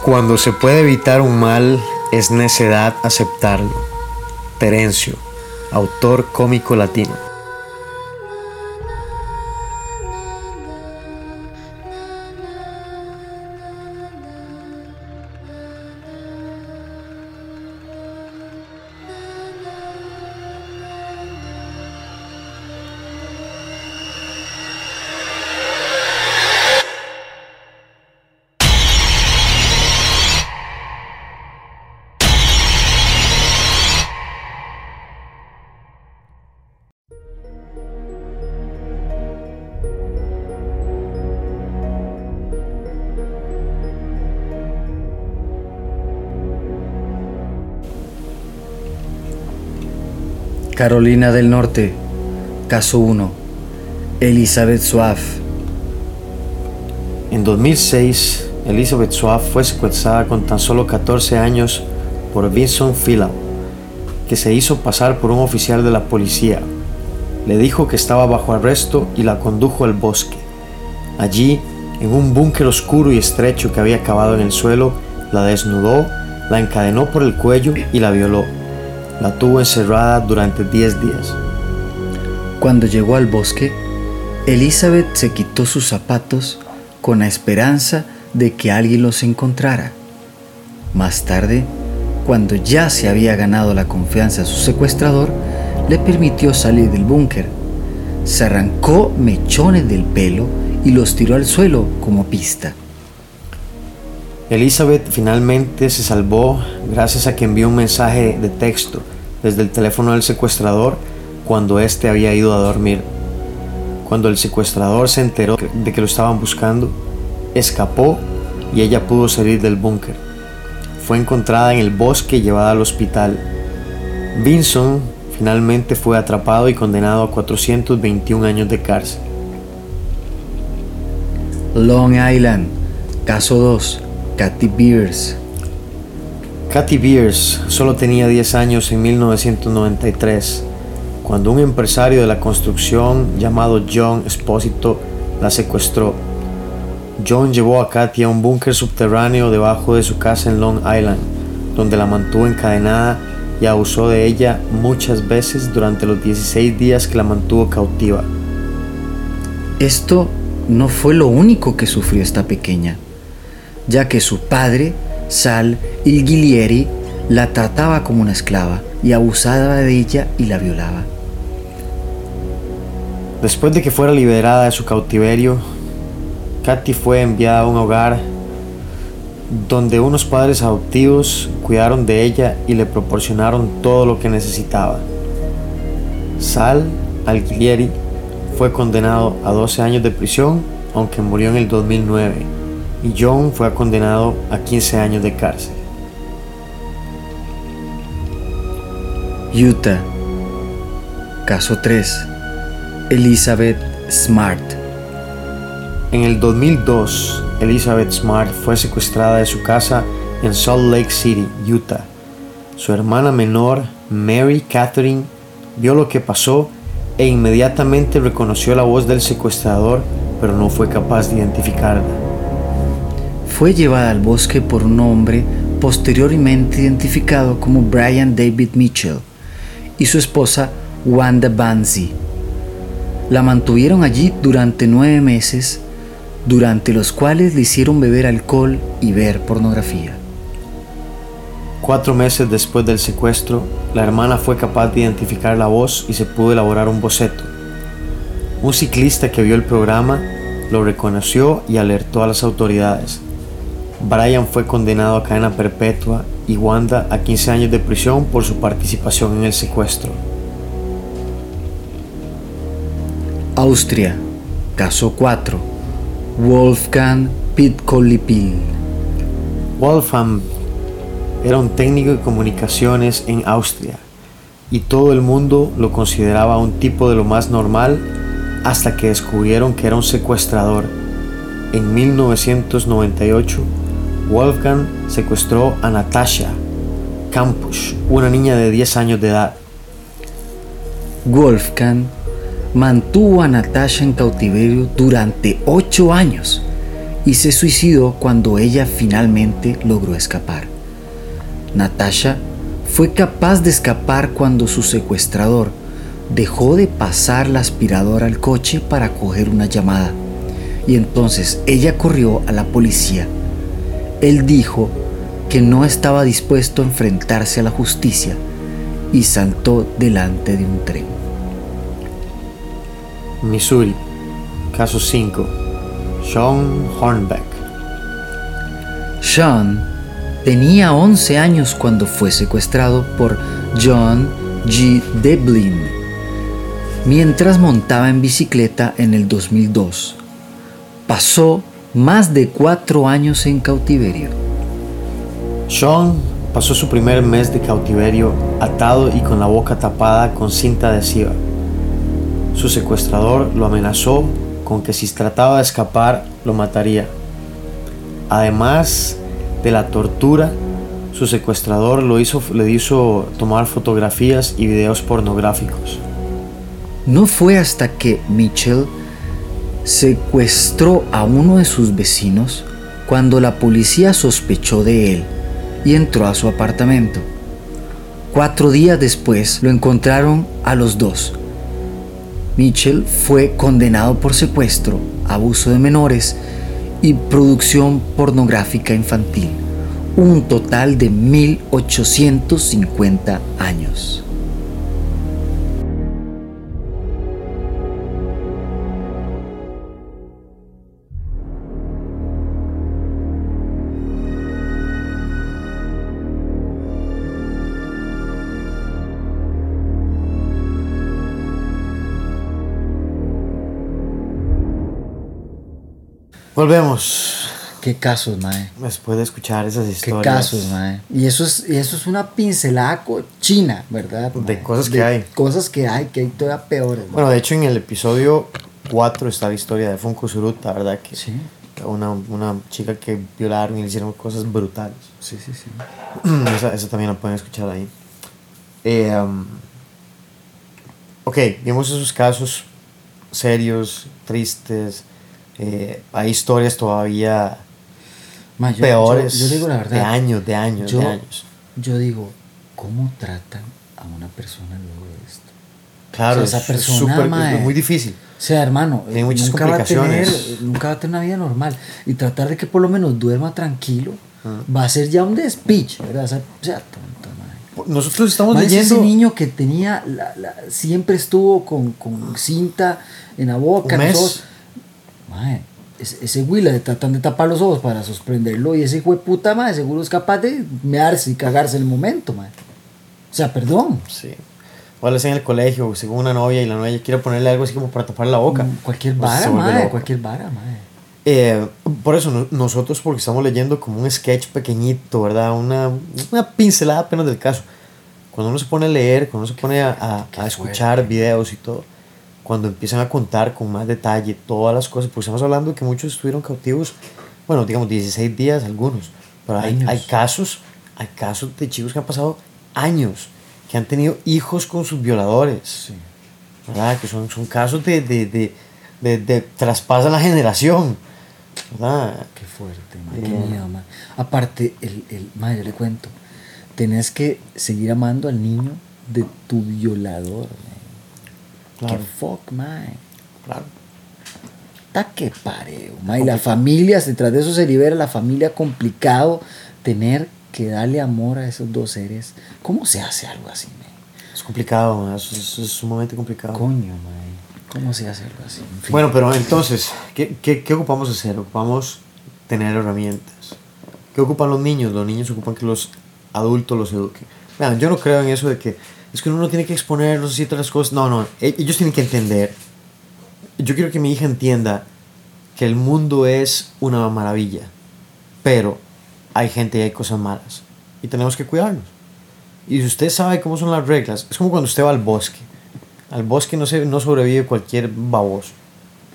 Cuando se puede evitar un mal, es necedad aceptarlo. Terencio, autor cómico latino. Carolina del Norte, caso 1. Elizabeth Swaff. En 2006, Elizabeth Swaff fue secuestrada con tan solo 14 años por Vincent Philip, que se hizo pasar por un oficial de la policía. Le dijo que estaba bajo arresto y la condujo al bosque. Allí, en un búnker oscuro y estrecho que había cavado en el suelo, la desnudó, la encadenó por el cuello y la violó. La tuvo encerrada durante 10 días. Cuando llegó al bosque, Elizabeth se quitó sus zapatos con la esperanza de que alguien los encontrara. Más tarde, cuando ya se había ganado la confianza de su secuestrador, le permitió salir del búnker. Se arrancó mechones del pelo y los tiró al suelo como pista. Elizabeth finalmente se salvó gracias a que envió un mensaje de texto desde el teléfono del secuestrador cuando éste había ido a dormir. Cuando el secuestrador se enteró de que lo estaban buscando, escapó y ella pudo salir del búnker. Fue encontrada en el bosque y llevada al hospital. Vinson finalmente fue atrapado y condenado a 421 años de cárcel. Long Island, caso 2, Kathy Beers. Kathy Beers solo tenía 10 años en 1993 cuando un empresario de la construcción llamado John Espósito la secuestró. John llevó a Katy a un búnker subterráneo debajo de su casa en Long Island, donde la mantuvo encadenada y abusó de ella muchas veces durante los 16 días que la mantuvo cautiva. Esto no fue lo único que sufrió esta pequeña, ya que su padre, Sal Ilgilieri, la trataba como una esclava y abusaba de ella y la violaba. Después de que fuera liberada de su cautiverio, Katy fue enviada a un hogar donde unos padres adoptivos cuidaron de ella y le proporcionaron todo lo que necesitaba. Sal Alguieri fue condenado a 12 años de prisión, aunque murió en el 2009, y John fue condenado a 15 años de cárcel. Utah, caso 3. Elizabeth Smart. En el 2002, Elizabeth Smart fue secuestrada de su casa en Salt Lake City, Utah. Su hermana menor, Mary Catherine, vio lo que pasó e inmediatamente reconoció la voz del secuestrador, pero no fue capaz de identificarla. Fue llevada al bosque por un hombre posteriormente identificado como Brian David Mitchell y su esposa Wanda Banzi. La mantuvieron allí durante nueve meses, durante los cuales le hicieron beber alcohol y ver pornografía. Cuatro meses después del secuestro, la hermana fue capaz de identificar la voz y se pudo elaborar un boceto. Un ciclista que vio el programa lo reconoció y alertó a las autoridades. Brian fue condenado a cadena perpetua y Wanda a 15 años de prisión por su participación en el secuestro. Austria, caso 4. Wolfgang Pitkolipil. Wolfgang era un técnico de comunicaciones en Austria y todo el mundo lo consideraba un tipo de lo más normal hasta que descubrieron que era un secuestrador. En 1998, Wolfgang secuestró a Natasha Campus, una niña de 10 años de edad. Wolfgang mantuvo a Natasha en cautiverio durante ocho años y se suicidó cuando ella finalmente logró escapar. Natasha fue capaz de escapar cuando su secuestrador dejó de pasar la aspiradora al coche para coger una llamada y entonces ella corrió a la policía. Él dijo que no estaba dispuesto a enfrentarse a la justicia y saltó delante de un tren. Missouri, caso 5. Sean Hornbeck. Sean tenía 11 años cuando fue secuestrado por John G. Devlin mientras montaba en bicicleta en el 2002. Pasó más de cuatro años en cautiverio. Sean pasó su primer mes de cautiverio atado y con la boca tapada con cinta adhesiva. Su secuestrador lo amenazó con que si trataba de escapar lo mataría. Además de la tortura, su secuestrador lo hizo, le hizo tomar fotografías y videos pornográficos. No fue hasta que Mitchell secuestró a uno de sus vecinos cuando la policía sospechó de él y entró a su apartamento. Cuatro días después lo encontraron a los dos Mitchell fue condenado por secuestro, abuso de menores y producción pornográfica infantil. Un total de 1850 años. Volvemos. Qué casos, mae. Después de escuchar esas historias. Qué casos, mae. Y eso es, y eso es una pincelada china, ¿verdad? De cosas que hay. Cosas que hay, que hay todavía peores. Bueno, de hecho, en el episodio 4 está la historia de Funko Suruta, ¿verdad? Que sí. Una, una chica que violaron y le hicieron cosas brutales. Sí, sí, sí. (clears throat) esa, esa, también la pueden escuchar ahí. Eh, um, ok, vimos esos casos serios, tristes, eh, hay historias todavía peores. Yo, digo la verdad. De años, de años, yo, de años. Yo digo, ¿cómo tratan a una persona luego de esto? Claro, esa persona es muy difícil. O sea, hermano, Hay muchas nunca complicaciones. Va a tener, nunca va a tener una vida normal. Y tratar de que por lo menos duerma tranquilo va a ser ya un despiche, ¿verdad? O sea, tonto, madre. Nosotros estamos madre, leyendo. Ese niño que tenía, la, la, siempre estuvo con, con, cinta en la boca, ¿Un mes? Nosotros, Mae, ese, ese güey le tratan de tapar los ojos para sorprenderlo y ese hijo de puta, mae, seguro es capaz de mearse y cagarse en el momento, mae. O sea, perdón. Sí. O en el colegio, según una novia y la novia quiere ponerle algo así como para tapar la boca. Cualquier Pues vara, se vuelve mae, cualquier vara, mae. Eh, por eso no- nosotros, porque estamos leyendo como un sketch pequeñito, ¿verdad? Una, una pincelada apenas del caso. Cuando uno se pone a leer, cuando uno se pone a, a- a escuchar videos y todo, cuando empiezan a contar con más detalle todas las cosas, pues estamos hablando de que muchos estuvieron cautivos, bueno, digamos 16 días algunos, pero hay, hay casos, hay casos de chicos que han pasado años, que han tenido hijos con sus violadores. Sí. ¿verdad? Que son, son casos de, de, de, de, de traspasan la generación, ¿verdad? Qué fuerte, mae, qué Eh. miedo. Aparte, el, el, mae, yo le cuento, tenés que seguir amando al niño de tu violador. Claro. Qué fuck, mae. Claro. Ta que pareo, mae. Y la familia, detrás de eso se libera la familia complicado tener que darle amor a esos dos seres. ¿Cómo se hace algo así, mae? Es complicado, ¿verdad? es, es- es sumamente complicado. Coño, mae. ¿Cómo se hace algo así? En fin. Bueno, pero entonces, ¿qué, qué, qué ocupamos hacer? Ocupamos tener herramientas. ¿Qué ocupan los niños? Los niños ocupan que los adultos los eduquen. Vean, yo no creo en eso de que es que uno no tiene que exponerlos todas las cosas. No, no, e- ellos tienen que entender. Yo quiero que mi hija entienda que el mundo es una maravilla, pero hay gente y hay cosas malas y tenemos que cuidarnos. Y si usted sabe cómo son las reglas, es como cuando usted va al bosque. Al bosque no, se, no sobrevive cualquier baboso.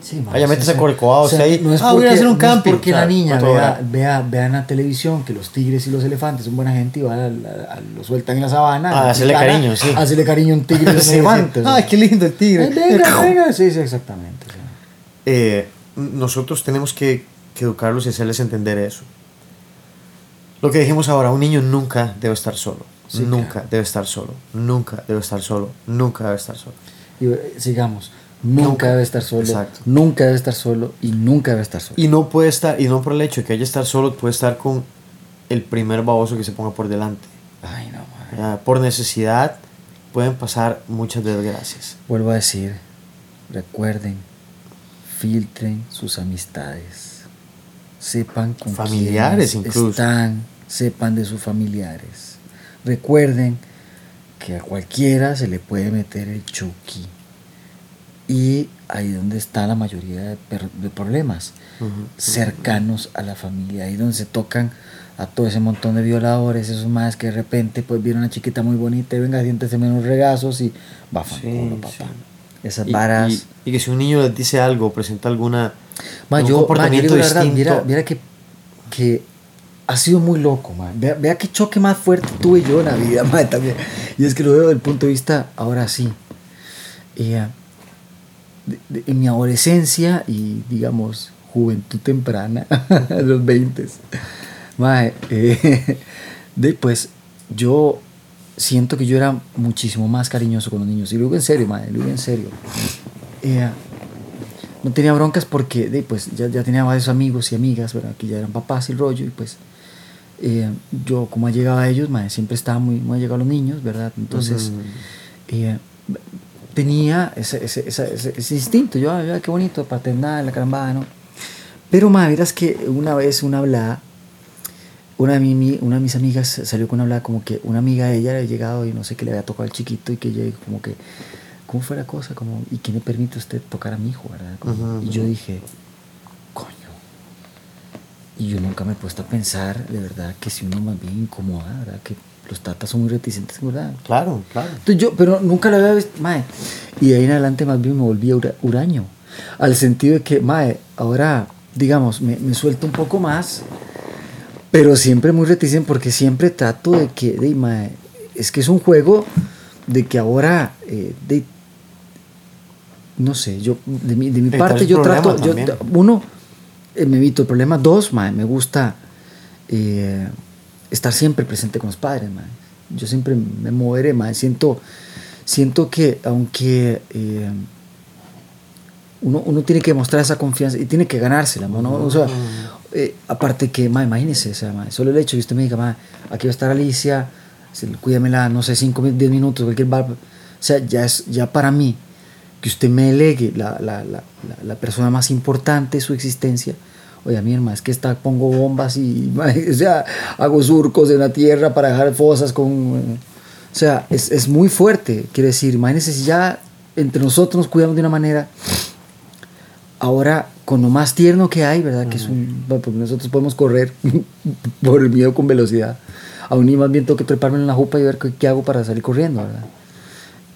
Sí, Vaya, sí, métese sí. Corcovado, O sea, ahí, No es ah, voy a porque, hacer un no camping, porque o sea, la niña ¿cuánto vea, vea, vea en la televisión que los tigres y los elefantes son buena gente y va a, a- a- lo sueltan en la sabana. Ah, hacerle picana, cariño, sí. Hacerle cariño a un tigre y un (laughs) elefante. o sea. Ay, qué lindo el tigre. Ay, venga, (laughs) venga. Sí, sí, exactamente. Eh, nosotros tenemos que, que educarlos y hacerles entender eso. Lo que dijimos ahora, un niño nunca debe estar solo. Sí, nunca claro. debe estar solo. Nunca debe estar solo. Nunca debe estar solo. Y eh, sigamos. Nunca, Nunca. debe estar solo. Exacto. Nunca debe estar solo y nunca debe estar solo. Y no puede estar, y no por el hecho de que haya estar solo, puede estar con el primer baboso que se ponga por delante. Ay, no, madre. Por necesidad pueden pasar muchas desgracias. Vuelvo a decir, recuerden, filtren sus amistades. Sepan con Familiares incluso. están, sepan de sus familiares. Recuerden que a cualquiera se le puede meter el chuki. Y ahí donde está la mayoría de, de problemas, cercanos a la familia, ahí donde se tocan a todo ese montón de violadores, esos más que de repente pues vieron a una chiquita muy bonita y venga, siéntese menos regazos y va a Sí, papá. sí. Esas Y, varas. y- y que si un niño dice algo, presenta alguna Ma, yo, ma, yo comportamiento digo la verdad, distinto. Mira, mira que, que ha sido muy loco, ma. Vea, vea qué choque más fuerte tuve yo en la vida, (laughs) ma, también. Y es que lo veo desde el punto de vista, ahora sí. Eh, de- de- en mi adolescencia y, digamos, juventud temprana, (laughs) los 20, ma, eh, (laughs) de, pues yo siento que yo era muchísimo más cariñoso con los niños. Y lo digo en serio, ma, lo digo en serio. Eh, no tenía broncas porque de, pues, ya, ya, tenía varios amigos y amigas, ¿verdad? que ya eran papás y rollo, y pues eh, yo como llegado a ellos, siempre estaba muy, muy llegado a los niños, ¿verdad? Entonces eh, tenía ese, ese, ese, ese, instinto, yo, ay, qué bonito, paternal, la carambada, ¿no? Pero, más verás que una vez una hablada, una de, mi, una de mis amigas salió con una hablada como que una amiga de ella había llegado y no sé qué le había tocado al chiquito y que ella como que ¿cómo fue la cosa? Como, ¿Y quién le permite a usted tocar a mi hijo? ¿verdad? y yo dije, coño. Y yo nunca me he puesto a pensar, de verdad, que si uno más bien incomoda, ¿verdad? Que los tatas son muy reticentes, ¿verdad? Claro, claro. Entonces yo, pero nunca lo había visto, mae. Y de ahí en adelante más bien me volví huraño. Al sentido de que, mae, ahora, digamos, me, me suelto un poco más, pero siempre muy reticente porque siempre trato de que, de, mae, es que es un juego de que ahora, eh, de, no sé, yo de mi, de mi parte yo trato, yo, uno, eh, me evito el problema, dos, me gusta eh, estar siempre presente con los padres, yo siempre me moveré, siento, siento que aunque eh, uno, uno, tiene que mostrar esa confianza y tiene que ganársela, ¿no? o sea, aparte que, imagínese, o sea, solo el hecho que usted me diga, aquí va a estar Alicia, cuídamela, no sé, 5, 10 minutos, cualquier bar, o sea, ya es, ya para mí, que usted me delegue la, la, la, la, persona más importante de su existencia. Oye, mi hermano, es que está, pongo bombas y (laughs) o sea, hago surcos en la tierra para dejar fosas con... O sea, es, es muy fuerte, quiere decir, imagínense si ya entre nosotros nos cuidamos de una manera, ahora con lo más tierno que hay, ¿verdad? Que es un... Porque nosotros podemos correr (laughs) por el miedo con velocidad. Aún ni más bien tengo que treparme en la jupa y ver qué, qué hago para salir corriendo, ¿verdad?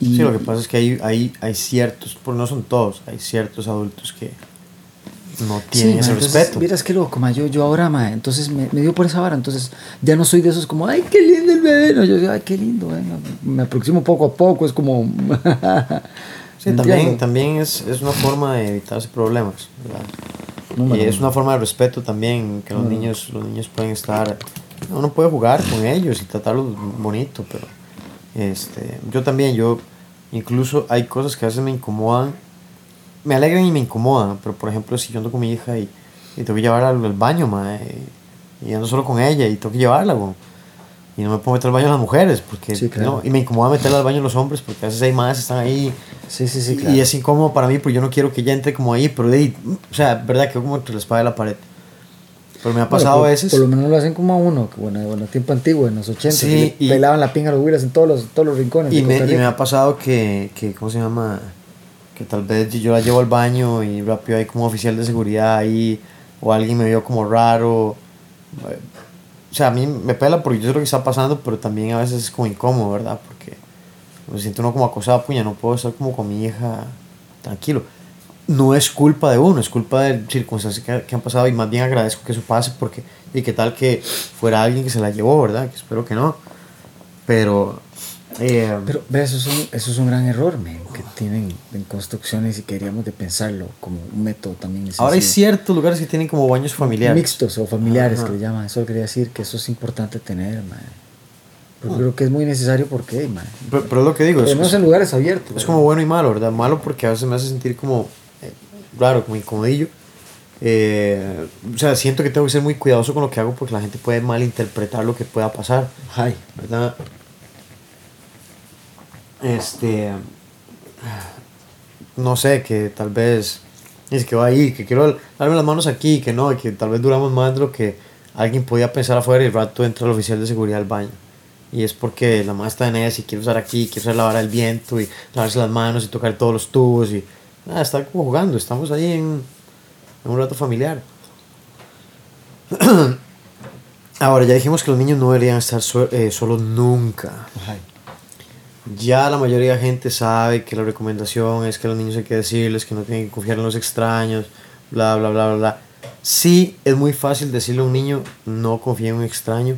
sí, lo que pasa es que hay, hay, hay ciertos, por no son todos, hay ciertos adultos que no tienen ese respeto. Miras que loco, ma, yo, yo ahora, ma, entonces me, me, dio por esa vara, entonces ya no soy de esos como, ay, qué lindo el bebé, no, yo digo, ay, qué lindo, me aproximo poco a poco, es como... (laughs) sí, también, también es, es, una forma de evitarse problemas, ¿verdad? y es una forma de respeto también, que los, niños, los niños pueden estar, uno puede jugar con ellos y tratarlos bonito, pero este, yo también, yo incluso hay cosas que a veces me incomodan, me alegran y me incomodan, pero por ejemplo si yo ando con mi hija y, y tengo que llevarla al, baño, y ando solo con ella y tengo que llevarla, y no me puedo meter al baño a las mujeres, porque y me incomoda meterla al baño a los hombres, porque a veces hay más están ahí, sí, sí, sí, y es incómodo para mí, porque yo no quiero que ella entre como ahí, pero de, o sea, verdad que como entre la espada y la pared. Pero me ha pasado a veces. Por lo menos lo hacen como a uno, que bueno, bueno, tiempo antiguo, en los 80, sí, y, pelaban la pinga a los huilas en todos los, todos los rincones. Y me, y me, ha pasado que, que, ¿cómo se llama? Que tal vez yo la llevo al baño y rápido hay como oficial de seguridad ahí, o alguien me vio como raro. O sea, a mí me pela porque yo sé lo que está pasando, pero también a veces es como incómodo, ¿verdad? Porque me siento uno como acosado, puña, no puedo estar como con mi hija tranquilo no es culpa de uno, es culpa de circunstancias que, han pasado y más bien agradezco que eso pase porque, y qué tal que fuera alguien que se la llevó, ¿verdad? Que espero que no. Pero... Eh, Pero eso es, un, eso es un gran error, que tienen en construcciones y queríamos de pensarlo como un método también. Ahora hay ciertos lugares que tienen como baños familiares. Mixtos o familiares que le llaman, eso quería decir que eso es importante tener, man. Pero creo que es muy necesario porque, man. Pero, pero, lo que digo es... en lugares abiertos. Es como bueno y malo, ¿verdad? Malo porque a veces me hace sentir como claro, como incomodillo. Eh, o sea, siento que tengo que ser muy cuidadoso con lo que hago porque la gente puede malinterpretar lo que pueda pasar. Ay. ¿Verdad? Este. No sé, que tal vez. Es que va ahí, que quiero darme las manos aquí, que no, que tal vez duramos más de lo que alguien podía pensar afuera y el rato entra el oficial de seguridad al baño. Y es porque la mamá está en ese y quiere usar aquí, quiere usar la vara del viento y lavarse las manos y tocar todos los tubos y Ah, está como jugando, estamos ahí en, un rato familiar. (clears throat) Ahora, ya dijimos que los niños no deberían estar eh, solos nunca. Ya la mayoría de la gente sabe que la recomendación es que a los niños hay que decirles que no tienen que confiar en los extraños, bla, bla, bla, bla, bla. Sí, es muy fácil decirle a un niño no confíe en un extraño,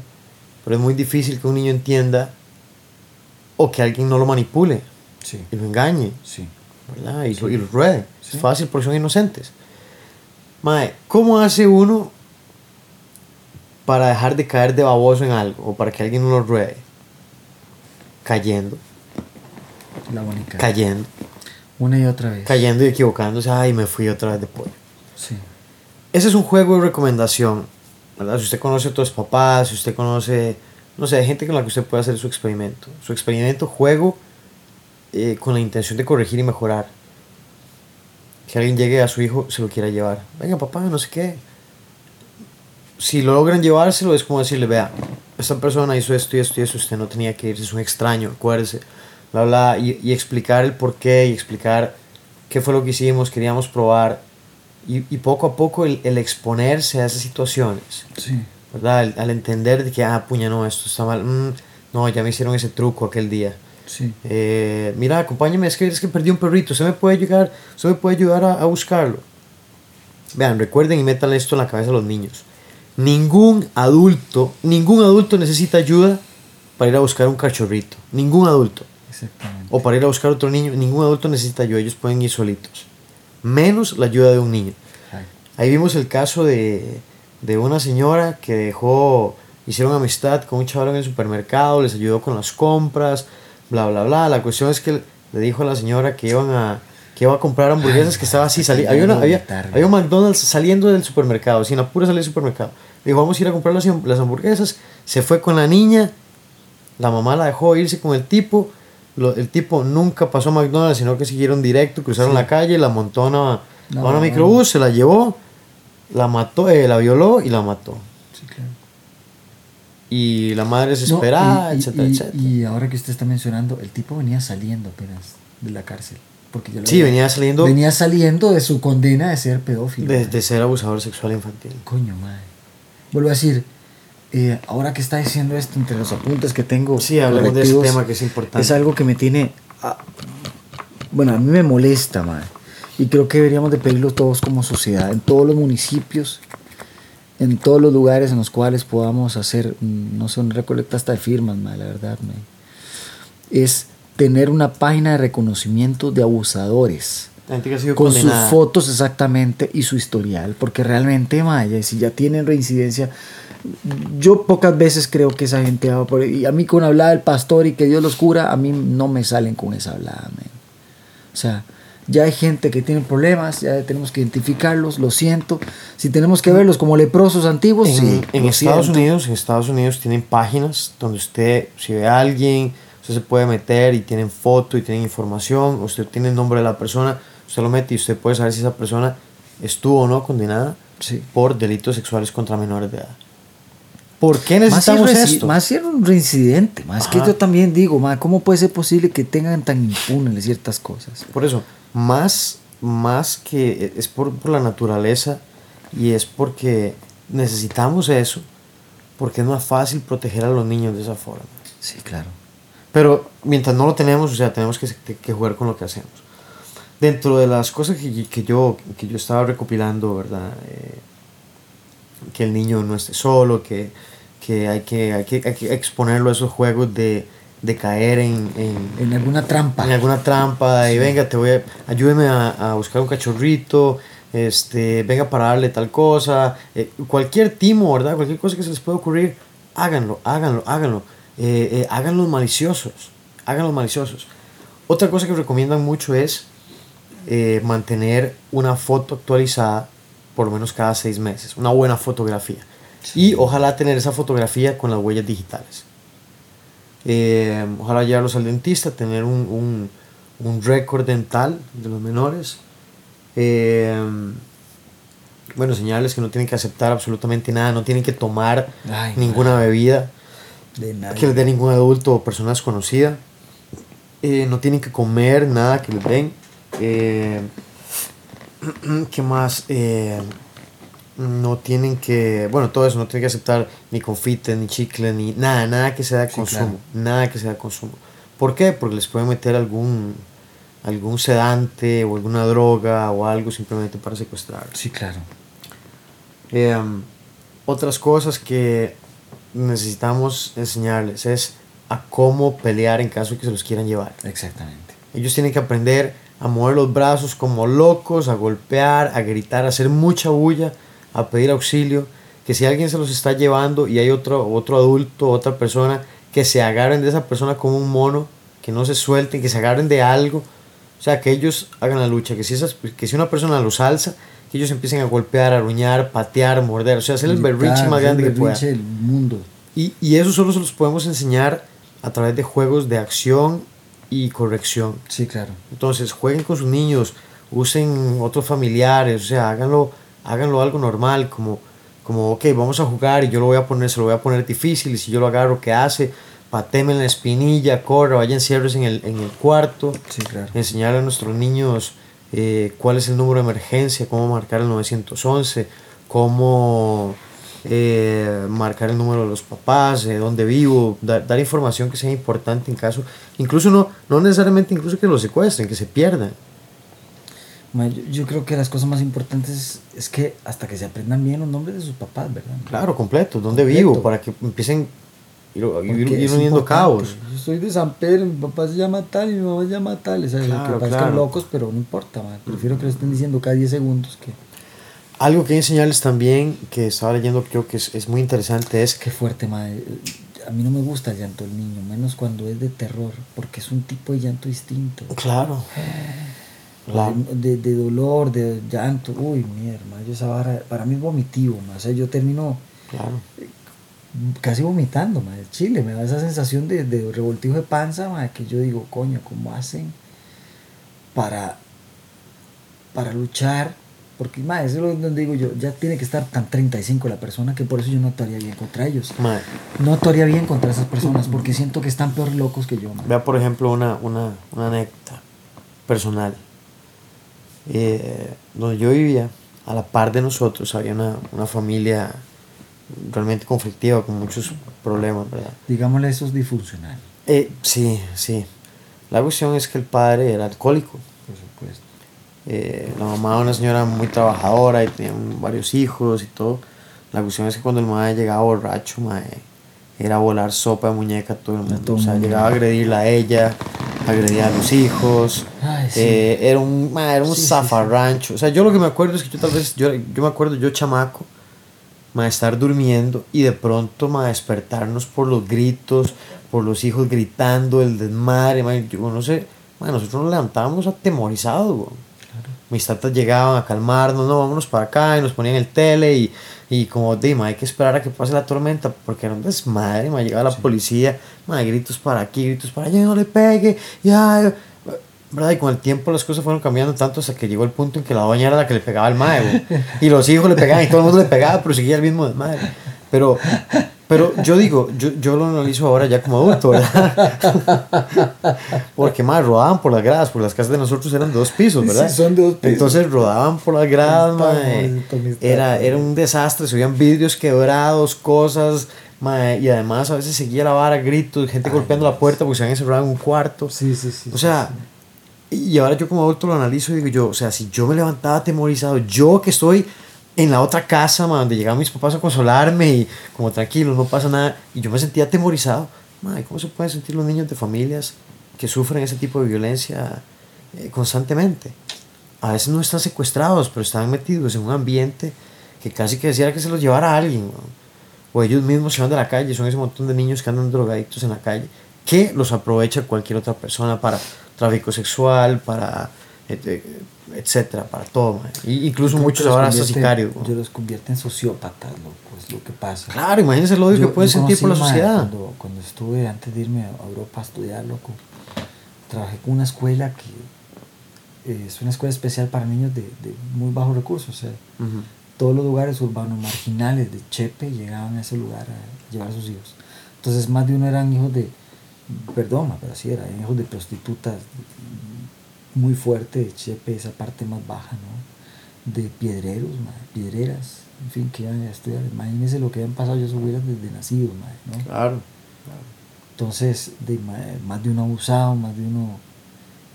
pero es muy difícil que un niño entienda o que alguien no lo manipule y lo engañe. Sí. Y, y los ruede. Es fácil porque son inocentes. Mae, ¿cómo hace uno para dejar de caer de baboso en algo o para que alguien no lo ruede? Cayendo. La. Cayendo. Una y otra vez. Cayendo y equivocándose. Ay, me fui otra vez de pollo. Sí. Ese es un juego de recomendación. ¿verdad? Si usted conoce a otros papás, si usted conoce, no sé, gente con la que usted puede hacer su experimento. Su experimento, juego, eh, con la intención de corregir y mejorar. Que alguien llegue a su hijo, se lo quiera llevar. Venga, papá, no sé qué. Si lo logran llevárselo, es como decirle, vea, esta persona hizo esto y esto y eso, usted no tenía que irse, es un extraño, acuérdese. Bla, bla, y, y explicar el por qué y explicar qué fue lo que hicimos, queríamos probar y, y poco a poco el, el, exponerse a esas situaciones, sí. ¿verdad? Al, entender de que, ah, puña, no, esto está mal, mm, no, ya me hicieron ese truco aquel día. Sí. Eh, mira, acompáñame, es que, es que perdí un perrito, ¿se me puede, llegar, se me puede ayudar a, a buscarlo? Vean, recuerden y metan esto en la cabeza a los niños. Ningún adulto, ningún adulto necesita ayuda para ir a buscar un cachorrito. Ningún adulto. O para ir a buscar otro niño. Ningún adulto necesita ayuda. Ellos pueden ir solitos menos la ayuda de un niño. Ahí vimos el caso de, de una señora que dejó, hicieron amistad con un chaval en el supermercado, les ayudó con las compras, bla, bla, bla. La cuestión es que le dijo a la señora que iban a, que iba a comprar hamburguesas que estaba así, había, había, había, un McDonald's saliendo del supermercado, sin apuro salir del supermercado. Le dijo, vamos a ir a comprar las, las hamburguesas. Se fue con la niña, la mamá la dejó irse con el tipo el tipo nunca pasó a McDonald's, sino que siguieron directo, cruzaron la calle, la montó a una, una microbús, se la llevó, la mató, eh, la violó y la mató. Sí, claro. Y la madre desesperada, etcétera, y, etcétera. Y ahora que usted está mencionando, el tipo venía saliendo apenas de la cárcel. Porque ya sí, venía saliendo. Venía saliendo de su condena de ser pedófilo. De, de ser abusador sexual infantil. Coño, madre. Vuelvo a decir, eh, ahora que está diciendo esto entre los apuntes que tengo. Sí, hablemos de ese tema que es importante. Es algo que me tiene. bueno, a mí me molesta, madre. Y creo que deberíamos de pedirlo todos como sociedad, en todos los municipios, en todos los lugares en los cuales podamos hacer, mm, no sé, una recolecta hasta de firmas, madre, la verdad, madre. Es tener una página de reconocimiento de abusadores. Con sus fotos exactamente y su historial, porque realmente, madre, si ya tienen reincidencia, yo pocas veces creo que esa gente va por y a mí con hablar del pastor y que Dios los cura a mí no me salen con esa hablada o sea ya hay gente que tiene problemas ya tenemos que identificarlos lo siento. Si tenemos que verlos como leprosos antiguos en, sí en Estados Unidos en Estados Unidos tienen páginas donde usted si ve a alguien usted se puede meter y tienen foto y tienen información usted tiene el nombre de la persona usted lo mete y usted puede saber si esa persona estuvo o no condenada por delitos sexuales contra menores de edad ¿Por qué necesitamos más esto? Más si era un reincidente, más que yo también digo, más ¿cómo puede ser posible que tengan tan impunes ciertas cosas? Por eso, más, más que es por, por la naturaleza y es porque necesitamos eso, porque es más fácil proteger a los niños de esa forma. Sí, claro. Pero mientras no lo tenemos, o sea, tenemos que, que jugar con lo que hacemos. Dentro de las cosas que, que yo, que yo estaba recopilando, ¿verdad? Eh, que el niño no esté solo, que que hay que, hay que, exponerlo a esos juegos de, de caer en, en, en, alguna trampa. En alguna trampa y venga, te voy a, ayúdeme a, a, buscar un cachorrito, este, venga para darle tal cosa, eh, cualquier timo, ¿verdad? Cualquier cosa que se les pueda ocurrir, háganlo, háganlo, háganlo. Eh, eh, háganlos maliciosos, háganlos maliciosos. Otra cosa que recomiendan mucho es eh, mantener una foto actualizada por lo menos cada seis meses, una buena fotografía. Y ojalá tener esa fotografía con las huellas digitales. Eh, ojalá llevarlos al dentista, tener un, un, un récord dental de los menores. Eh, bueno, señales que no tienen que aceptar absolutamente nada, no tienen que tomar ninguna bebida de que les dé ningún adulto o persona desconocida. Eh, no tienen que comer nada que les den. (clears throat) ¿Qué más? no tienen que, bueno, todo eso, no tienen que aceptar ni confites, ni chicle, ni nada, nada que sea de consumo, nada que sea de consumo. ¿Por qué? Porque les pueden meter algún, algún sedante o alguna droga o algo simplemente para secuestrar. Sí, claro. Em, otras cosas que necesitamos enseñarles es a cómo pelear en caso de que se los quieran llevar. Exactamente. Ellos tienen que aprender a mover los brazos como locos, a golpear, a gritar, a hacer mucha bulla a pedir auxilio, que si alguien se los está llevando y hay otro, otro adulto, otra persona, que se agarren de esa persona como un mono, que no se suelten, que se agarren de algo O sea, que ellos hagan la lucha, que si, esas, que si una persona los alza, que ellos empiecen a golpear, aruñar, patear, morder, o sea, hacer el berriche más grande que pueda. El mundo. Y, y eso solo se los podemos enseñar a través de juegos de acción y corrección. Sí, claro. Entonces, jueguen con sus niños, usen otros familiares, o sea, háganlo, háganlo algo normal, como, como, ok, vamos a jugar y yo lo voy a poner, se lo voy a poner difícil, y si yo lo agarro, ¿qué hace? Pateme en la espinilla, corra, vayan cierres en el, en el cuarto. Sí, claro. Enseñar a nuestros niños eh, cuál es el número de emergencia, cómo marcar el 911, cómo eh, marcar el número de los papás, de dónde vivo, dar, información que sea importante en caso, incluso no, no necesariamente incluso que los secuestren, que se pierdan. Yo, creo que las cosas más importantes es, que hasta que se aprendan bien los nombres de sus papás, ¿verdad? Claro, completo, dónde vivo, para que empiecen ir, ir, uniendo cabos. Yo soy de San Pedro, mi papá se llama tal y mi mamá se llama tal. O que parezcan locos, pero no importa, prefiero que lo estén diciendo cada 10 segundos que... Algo que enseñarles también, que estaba leyendo, creo que es, es muy interesante, es... Qué fuerte, madre. A mí no me gusta el llanto del niño, menos cuando es de terror, porque es un tipo de llanto distinto. Claro. De, de, dolor, de llanto. Uy, mierda, yo esa para mí es vomitivo, o sea, yo termino claro. casi vomitando, madre. Chile, me da esa sensación de, de revoltijo de panza, madre, que yo digo, coño, ¿cómo hacen para, para luchar porque, ma, eso es donde digo yo, ya tiene que estar tan 35 la persona que por eso yo no actuaría bien contra ellos. No actuaría bien contra esas personas porque siento que están peor locos que yo. Vea, por ejemplo, una, una, una anécdota personal. Eh, donde yo vivía, a la par de nosotros, había una, una familia realmente conflictiva, con muchos problemas, ¿verdad? Digámosle, eso es disfuncional. Eh, sí, sí. La cuestión es que el padre era alcohólico. Por supuesto. Eh, la mamá era una señora muy trabajadora y tenía varios hijos y todo. La cuestión es que cuando el madre llegaba borracho, era volar sopa de muñeca a todo el mundo. O sea, llegaba a agredirla a ella, agredía a los hijos. Eh, era un, era un zafarrancho. O sea, yo lo que me acuerdo es que yo tal vez, yo, yo me acuerdo yo chamaco, ma, estar durmiendo y de pronto ma, despertarnos por los gritos, por los hijos gritando, el desmadre. Ma, yo no sé, ma, nosotros nos levantábamos atemorizados mis tatas llegaban a calmarnos, no, vámonos para acá y nos ponían el tele y, y como, dime, hay que esperar a que pase la tormenta porque era un desmadre, me llegaba la policía, ma, gritos para aquí, gritos para allá, no le pegue, ya, ¿verdad? Y con el tiempo las cosas fueron cambiando tanto hasta que llegó el punto en que la doña era la que le pegaba al mae, y los hijos le pegaban y todo el mundo le pegaba, pero seguía el mismo desmadre. Pero pero yo digo, yo, yo lo analizo ahora ya como adulto, ¿verdad? (laughs) Porque más rodaban por las gradas, porque las casas de nosotros eran dos pisos, ¿verdad? Sí, son dos pisos. Entonces rodaban por las gradas, mae. Era, era un desastre, se oían vidrios quebrados, cosas, mae, y además a veces seguía la vara, gritos, gente golpeando la puerta porque se habían encerrado en un cuarto. Sí, sí, sí. O sea, y ahora yo como adulto lo analizo y digo yo, o sea, si yo me levantaba atemorizado, yo que estoy en la otra casa, donde llegaban mis papás a consolarme y como tranquilo, no pasa nada. Y yo me sentía atemorizado. ¿Cómo se pueden sentir los niños de familias que sufren ese tipo de violencia eh, constantemente? A veces no están secuestrados, pero están metidos en un ambiente que casi que decía que se los llevara a alguien. O ellos mismos se van de la calle, son ese montón de niños que andan drogadictos en la calle, que los aprovecha cualquier otra persona para tráfico sexual, para etcétera, para todo. incluso muchos ahora hasta sicarios. Yo los convierte en sociópatas, es lo que pasa. Claro, imagínense lo que puede sentir por la sociedad. Cuando, cuando, estuve, antes de irme a Europa a estudiar, loco, trabajé con una escuela que eh, es una escuela especial para niños de, de muy bajos recursos. O sea, todos los lugares urbanos marginales de Chepe llegaban a ese lugar a llevar a sus hijos. Entonces, más de uno eran hijos de, perdón, pero así era, hijos de prostitutas, muy fuerte de Chepe, esa parte más baja, ¿no? De piedreros, piedreras, en fin, que iban a estudiar. Imagínense lo que habían pasado ellos hubieran desde nacidos, ¿no? Claro, Entonces, de, más de uno abusado, más de uno.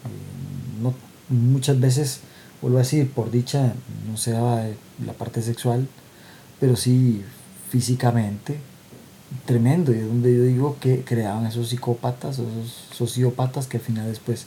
Eh, no, muchas veces, vuelvo a decir, por dicha, no se daba la parte sexual, pero sí físicamente, tremendo. Y es donde yo digo que creaban esos psicópatas, esos sociópatas que al final después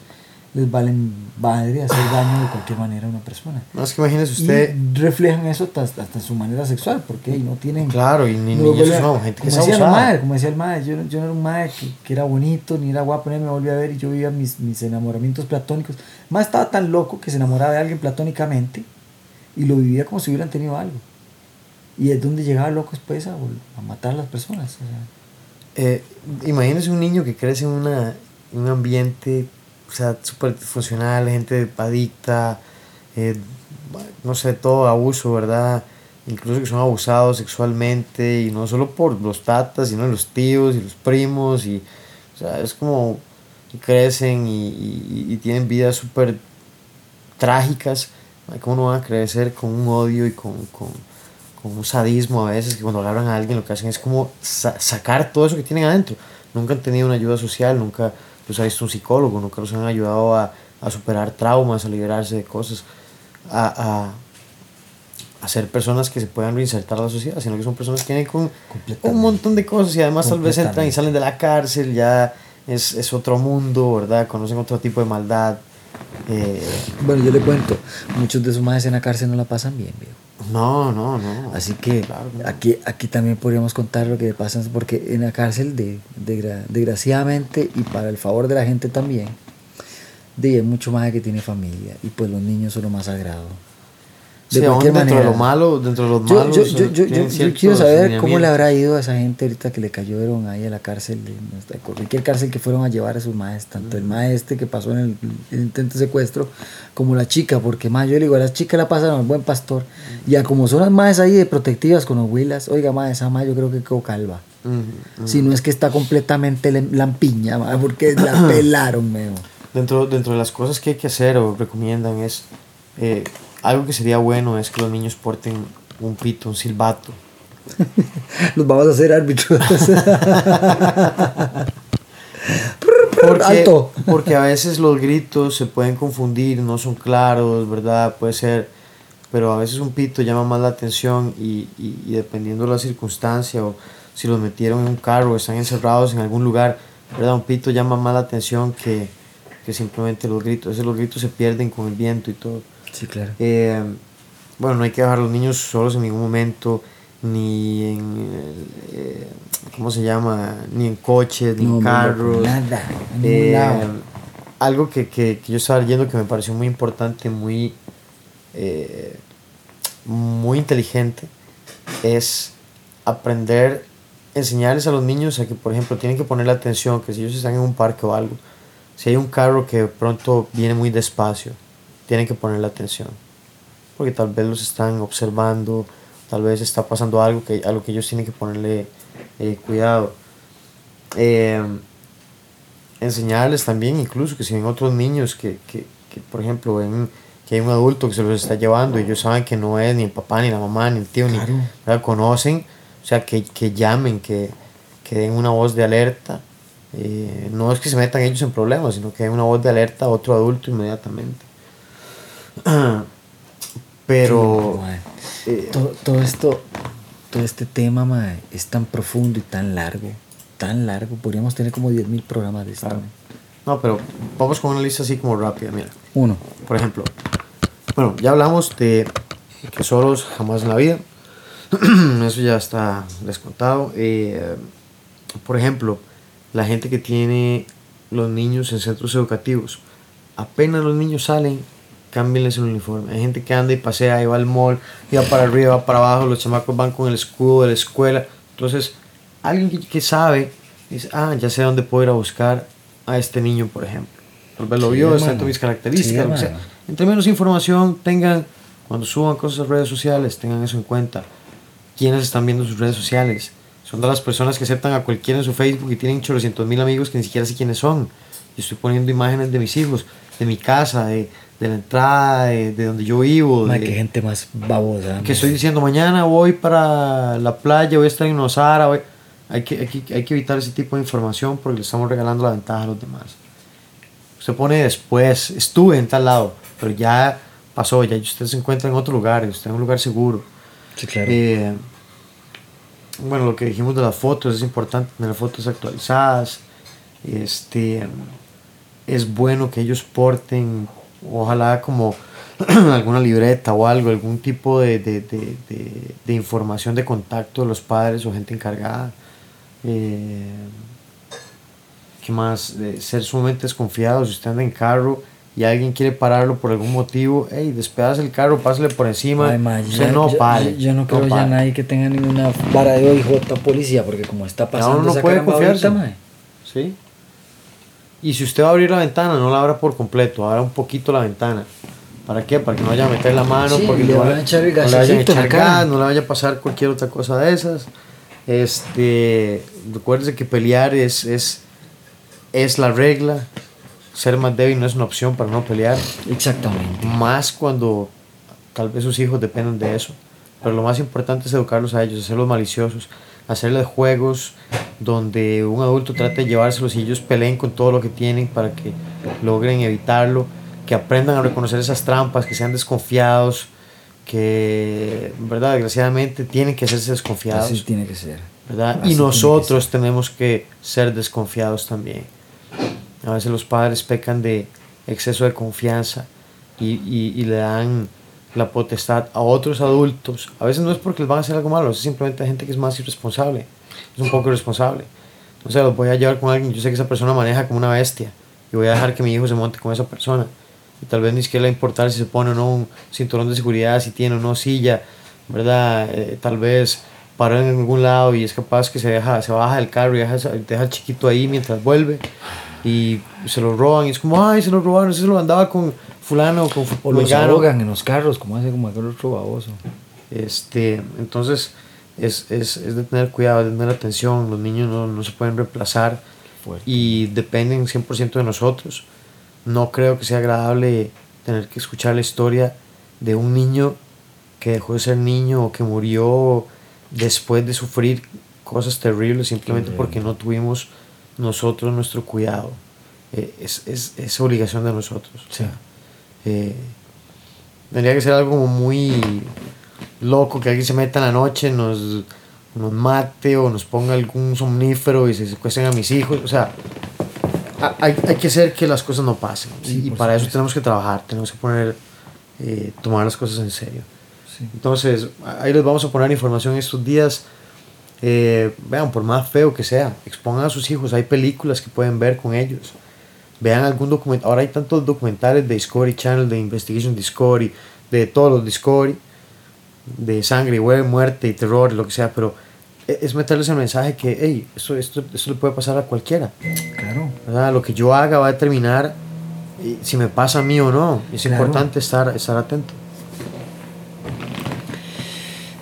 les valen madre hacer daño de cualquier manera a una persona. No, es que imagínese usted. Y reflejan eso hasta, hasta su manera sexual, porque no tienen. Claro, y ni, ni eso no, gente que como decía el madre, Como decía el madre, yo, yo no era un madre que, que, era bonito, ni era guapo, ni me volví a ver y yo vivía mis, mis enamoramientos platónicos. Más estaba tan loco que se enamoraba de alguien platónicamente y lo vivía como si hubieran tenido algo. Y es donde llegaba loco después a, a matar a las personas. O sea. eh, imagínese un niño que crece en, una, en un ambiente o sea, súper funcional, gente adicta, eh, no sé, todo abuso, ¿verdad? Incluso que son abusados sexualmente y no solo por los tatas, sino los tíos y los primos y, o sea, es como crecen y, y, y tienen vidas súper trágicas. ¿Cómo no van a crecer con un odio y con, con, con, un sadismo a veces que cuando agarran a alguien lo que hacen es como sa sacar todo eso que tienen adentro? Nunca han tenido una ayuda social, nunca los ha visto un psicólogo, nunca los han ayudado a, a superar traumas, a liberarse de cosas, a, a, a, ser personas que se puedan reinsertar a la sociedad, sino que son personas que vienen con un montón de cosas y además tal vez entran y salen de la cárcel, ya es, es otro mundo, ¿verdad? Conocen otro tipo de maldad. Eh, bueno, yo le cuento, muchos de sus madres en la cárcel no la pasan bien, viejo. No, no, no. Así que claro, no. aquí, aquí también podríamos contar lo que pasa, porque en la cárcel, de, de, desgraciadamente, y para el favor de la gente también, de, mucho más que tiene familia, y pues los niños son lo más sagrado. De sí, cualquier dentro manera. de lo malo, dentro de los malos. Yo, yo, yo, yo, yo quiero saber cómo le habrá ido a esa gente ahorita que le cayeron ahí a la cárcel, de cualquier cárcel que fueron a llevar a sus maestros, tanto el maestro que pasó en el, el, intento de secuestro, como la chica, porque más yo le digo, a la chica la pasaron al buen pastor, y a como son las madres ahí de protectivas con los huilas, oiga, madre, esa madre yo creo que quedó calva. Uh -huh. Si no es que está completamente lampiña, porque (coughs) la pelaron, meo. Dentro, dentro de las cosas que hay que hacer o recomiendan es. Eh, algo que sería bueno es que los niños porten un pito, un silbato. (laughs) los vamos a hacer árbitros. (laughs) porque, Alto. porque a veces los gritos se pueden confundir, no son claros, ¿verdad? Puede ser, pero a veces un pito llama más la atención y, y, y dependiendo de la circunstancia o si los metieron en un carro o están encerrados en algún lugar, ¿verdad? Un pito llama más la atención que, que simplemente los gritos. A veces los gritos se pierden con el viento y todo. Sí, claro. Eh, bueno, no hay que dejar a los niños solos en ningún momento, ni en, eh, ¿cómo se llama? Ni en coches, ni no, en carros. Nada, eh, algo que, que, que, yo estaba leyendo que me pareció muy importante, muy, muy inteligente, es aprender, enseñarles a los niños a que, por ejemplo, tienen que ponerle atención, que si ellos están en un parque o algo, si hay un carro que pronto viene muy despacio, tienen que ponerle atención. Porque tal vez los están observando, tal vez está pasando algo que, a lo que ellos tienen que ponerle eh, cuidado. Eh, enseñarles también, incluso que si ven otros niños que, que, que, por ejemplo, ven que hay un adulto que se los está llevando y ellos saben que no es ni el papá, ni la mamá, ni el tío, claro. ni ¿verdad? conocen, o sea, que, que llamen, que, que den una voz de alerta. Eh, no es que se metan ellos en problemas, sino que den una voz de alerta a otro adulto inmediatamente. (clears throat) Pero sí, eh, todo, todo, esto, todo este tema mae, es tan profundo y tan largo, tan largo. Podríamos tener como 10.000 programas de esto. Claro. No, pero vamos con una lista así como rápida. Mira, uno, por ejemplo, bueno, ya hablamos de que solos jamás en la vida. (clears throat) Eso ya está descontado. Eh, por ejemplo, la gente que tiene los niños en centros educativos. Apenas los niños salen, cámbienles el uniforme. Hay gente que anda y pasea y va al mall, y va para arriba, va para abajo, los chamacos van con el escudo de la escuela. Entonces, alguien que, sabe, dice, ah, ya sé dónde puedo ir a buscar a este niño, por ejemplo. Tal vez lo vio, está entre mis características. Sí, o sea, entre menos información tengan, cuando suban cosas a redes sociales, tengan eso en cuenta. ¿Quiénes están viendo sus redes sociales? Son de las personas que aceptan a cualquiera en su Facebook y tienen 800 mil amigos que ni siquiera sé quiénes son. Y estoy poniendo imágenes de mis hijos, de mi casa, de, de la entrada, de, de, donde yo vivo. Ay, de, qué gente más babosa. Que estoy diciendo, mañana voy para la playa, voy a estar en Osara. Voy... Hay, que, hay, que, hay que evitar ese tipo de información porque le estamos regalando la ventaja a los demás. Usted pone después, estuve en tal lado, pero ya pasó, ya usted se encuentra en otro lugar, usted en un lugar seguro. Sí, claro. Eh, bueno, lo que dijimos de las fotos, es importante tener fotos actualizadas. Este, es bueno que ellos porten, ojalá como (clears throat) alguna libreta o algo, algún tipo de, de, de, de, información de contacto de los padres o gente encargada. Eh, ¿Qué más? ser sumamente desconfiados. Si usted anda en carro y alguien quiere pararlo por algún motivo, hey, despedas el carro, pásale por encima. usted no pare. Yo, no creo ya nadie que tenga ninguna vara de OIJ policía, porque como está pasando no, no puede confiarse. ¿Sí? Y si usted va a abrir la ventana, no la abra por completo, abra un poquito la ventana. ¿Para qué? Para que no vaya a meter la mano, porque le, van a echar el no le vaya a echar gas, no le vaya a pasar cualquier otra cosa de esas. Este, recuérdese que pelear es, es, es la regla. Ser más débil no es una opción para no pelear. Exactamente. Más cuando tal vez sus hijos dependen de eso. Pero lo más importante es educarlos a ellos, hacerlos maliciosos, hacerles juegos donde un adulto trate de llevárselos y ellos peleen con todo lo que tienen para que logren evitarlo que aprendan a reconocer esas trampas, que sean desconfiados, que, ¿verdad? Desgraciadamente tienen que hacerse desconfiados. Así tiene que ser. ¿verdad? y nosotros tenemos que ser desconfiados también. A veces los padres pecan de exceso de confianza y, y, y, le dan la potestad a otros adultos. A veces no es porque les van a hacer algo malo, es simplemente gente que es más irresponsable, es un poco irresponsable. O sea, los voy a llevar con alguien, yo sé que esa persona maneja como una bestia y voy a dejar que mi hijo se monte con esa persona y tal vez ni siquiera le importar si se pone o no un cinturón de seguridad, si tiene o no silla, ¿verdad? Eh, tal vez para en algún lado y es capaz que se deja se baja del carro y deja, deja al chiquito ahí mientras vuelve y se lo roban y es como, ay, se lo robaron, se lo andaba con fulano o con O los ahogan en los carros, como hace como aquel otro baboso. Este, entonces es, es, es, de tener cuidado, de tener atención, los niños no, no se pueden reemplazar y dependen 100% de nosotros no creo que sea agradable tener que escuchar la historia de un niño que dejó de ser niño o que murió después de sufrir cosas terribles simplemente porque no tuvimos nosotros nuestro cuidado. Eh, es, es, es, obligación de nosotros. Eh, tendría que ser algo muy loco, que alguien se meta en la noche, nos, nos mate o nos ponga algún somnífero y se secuestren a mis hijos. O sea, hay, hay, que hacer que las cosas no pasen. y para eso tenemos que trabajar, tenemos que poner, eh, tomar las cosas en serio. Entonces, ahí les vamos a poner información estos días. Eh, vean, por más feo que sea, expongan a sus hijos. Hay películas que pueden ver con ellos. Vean algún documental. Ahora hay tantos documentales de Discovery Channel, de Investigation Discovery, de todos los Discovery, de sangre, muerte y terror, lo que sea, pero e, es meterles el mensaje que, hey, esto, esto, esto le puede pasar a cualquiera. Claro. Lo que yo haga va a determinar si me pasa a mí o no. Es importante estar, estar atento.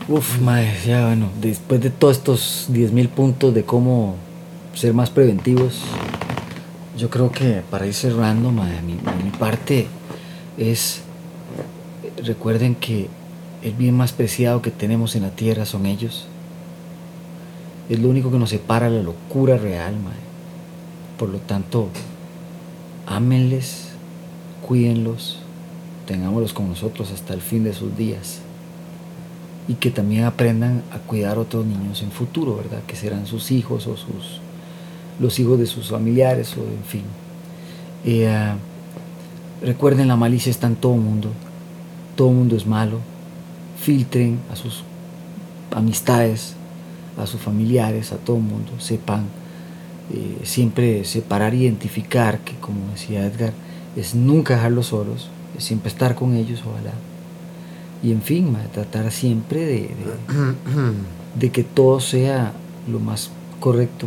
Uf, madre, ya bueno, después de todos estos 10.000 puntos de cómo ser más preventivos, yo creo que para ir cerrando, madre, mi, mi parte es, recuerden que el bien más preciado que tenemos en la tierra son ellos es lo único que nos separa la locura real, madre. Por lo tanto, ámenles, cuídenlos, tengámoslos con nosotros hasta el fin de sus días. Y que también aprendan a cuidar a otros niños en futuro, ¿verdad? Que serán sus hijos o sus, los hijos de sus familiares o en fin. Eh, recuerden, la malicia está en todo mundo. Todo mundo es malo. Filtren a sus amistades, a sus familiares, a todo mundo, sepan eh, siempre separar, identificar, que como decía Edgar, es nunca dejarlos solos, es siempre estar con ellos, ojalá. Y en fin, tratar siempre de, (clears throat) de, que todo sea lo más correcto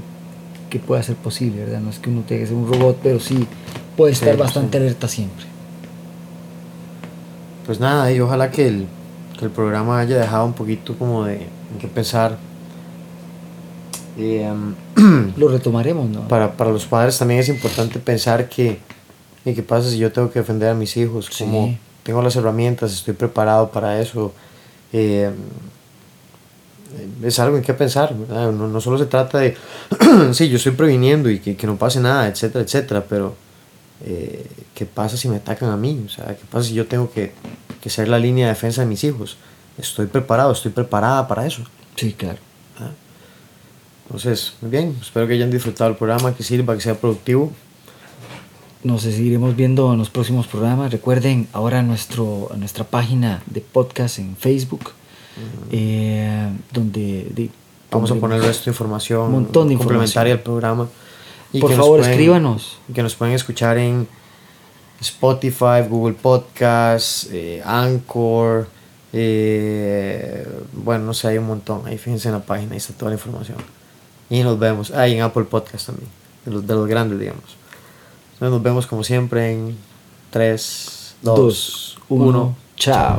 que pueda ser posible, ¿verdad? No es que uno tenga que ser un robot, pero sí puede estar bastante alerta siempre. Pues nada, y ojalá que el, que el programa haya dejado un poquito como de que pensar eh, (clears throat) lo retomaremos, ¿no? Para, para, los padres también es importante pensar que, ¿qué pasa si yo tengo que defender a mis hijos? Como tengo las herramientas, estoy preparado para eso. Eh, es algo en que pensar, No, no, solo se trata de, (clears throat) sí, yo estoy previniendo y que, que no pase nada, etcétera, etcétera, pero eh, ¿qué pasa si me atacan a mí? O sea, ¿qué pasa si yo tengo que, que ser la línea de defensa de mis hijos? Estoy preparado, estoy preparada para eso. Sí, claro. Entonces, muy bien, espero que hayan disfrutado el programa, que sirva, que sea productivo. nos seguiremos viendo en los próximos programas. Recuerden ahora nuestro, nuestra página de podcast en Facebook, eh, donde vamos a poner esta información un montón de complementaria al programa. Y Por favor, escríbanos. Que nos pueden escuchar en Spotify, Google Podcasts, eh, Anchor. Eh, bueno, no sé, hay un montón. Ahí fíjense en la página, ahí está toda la información. Y nos vemos. ahí en Apple Podcast también, de los, de los grandes, digamos nos vemos como siempre en 3, 2, 1. Chao.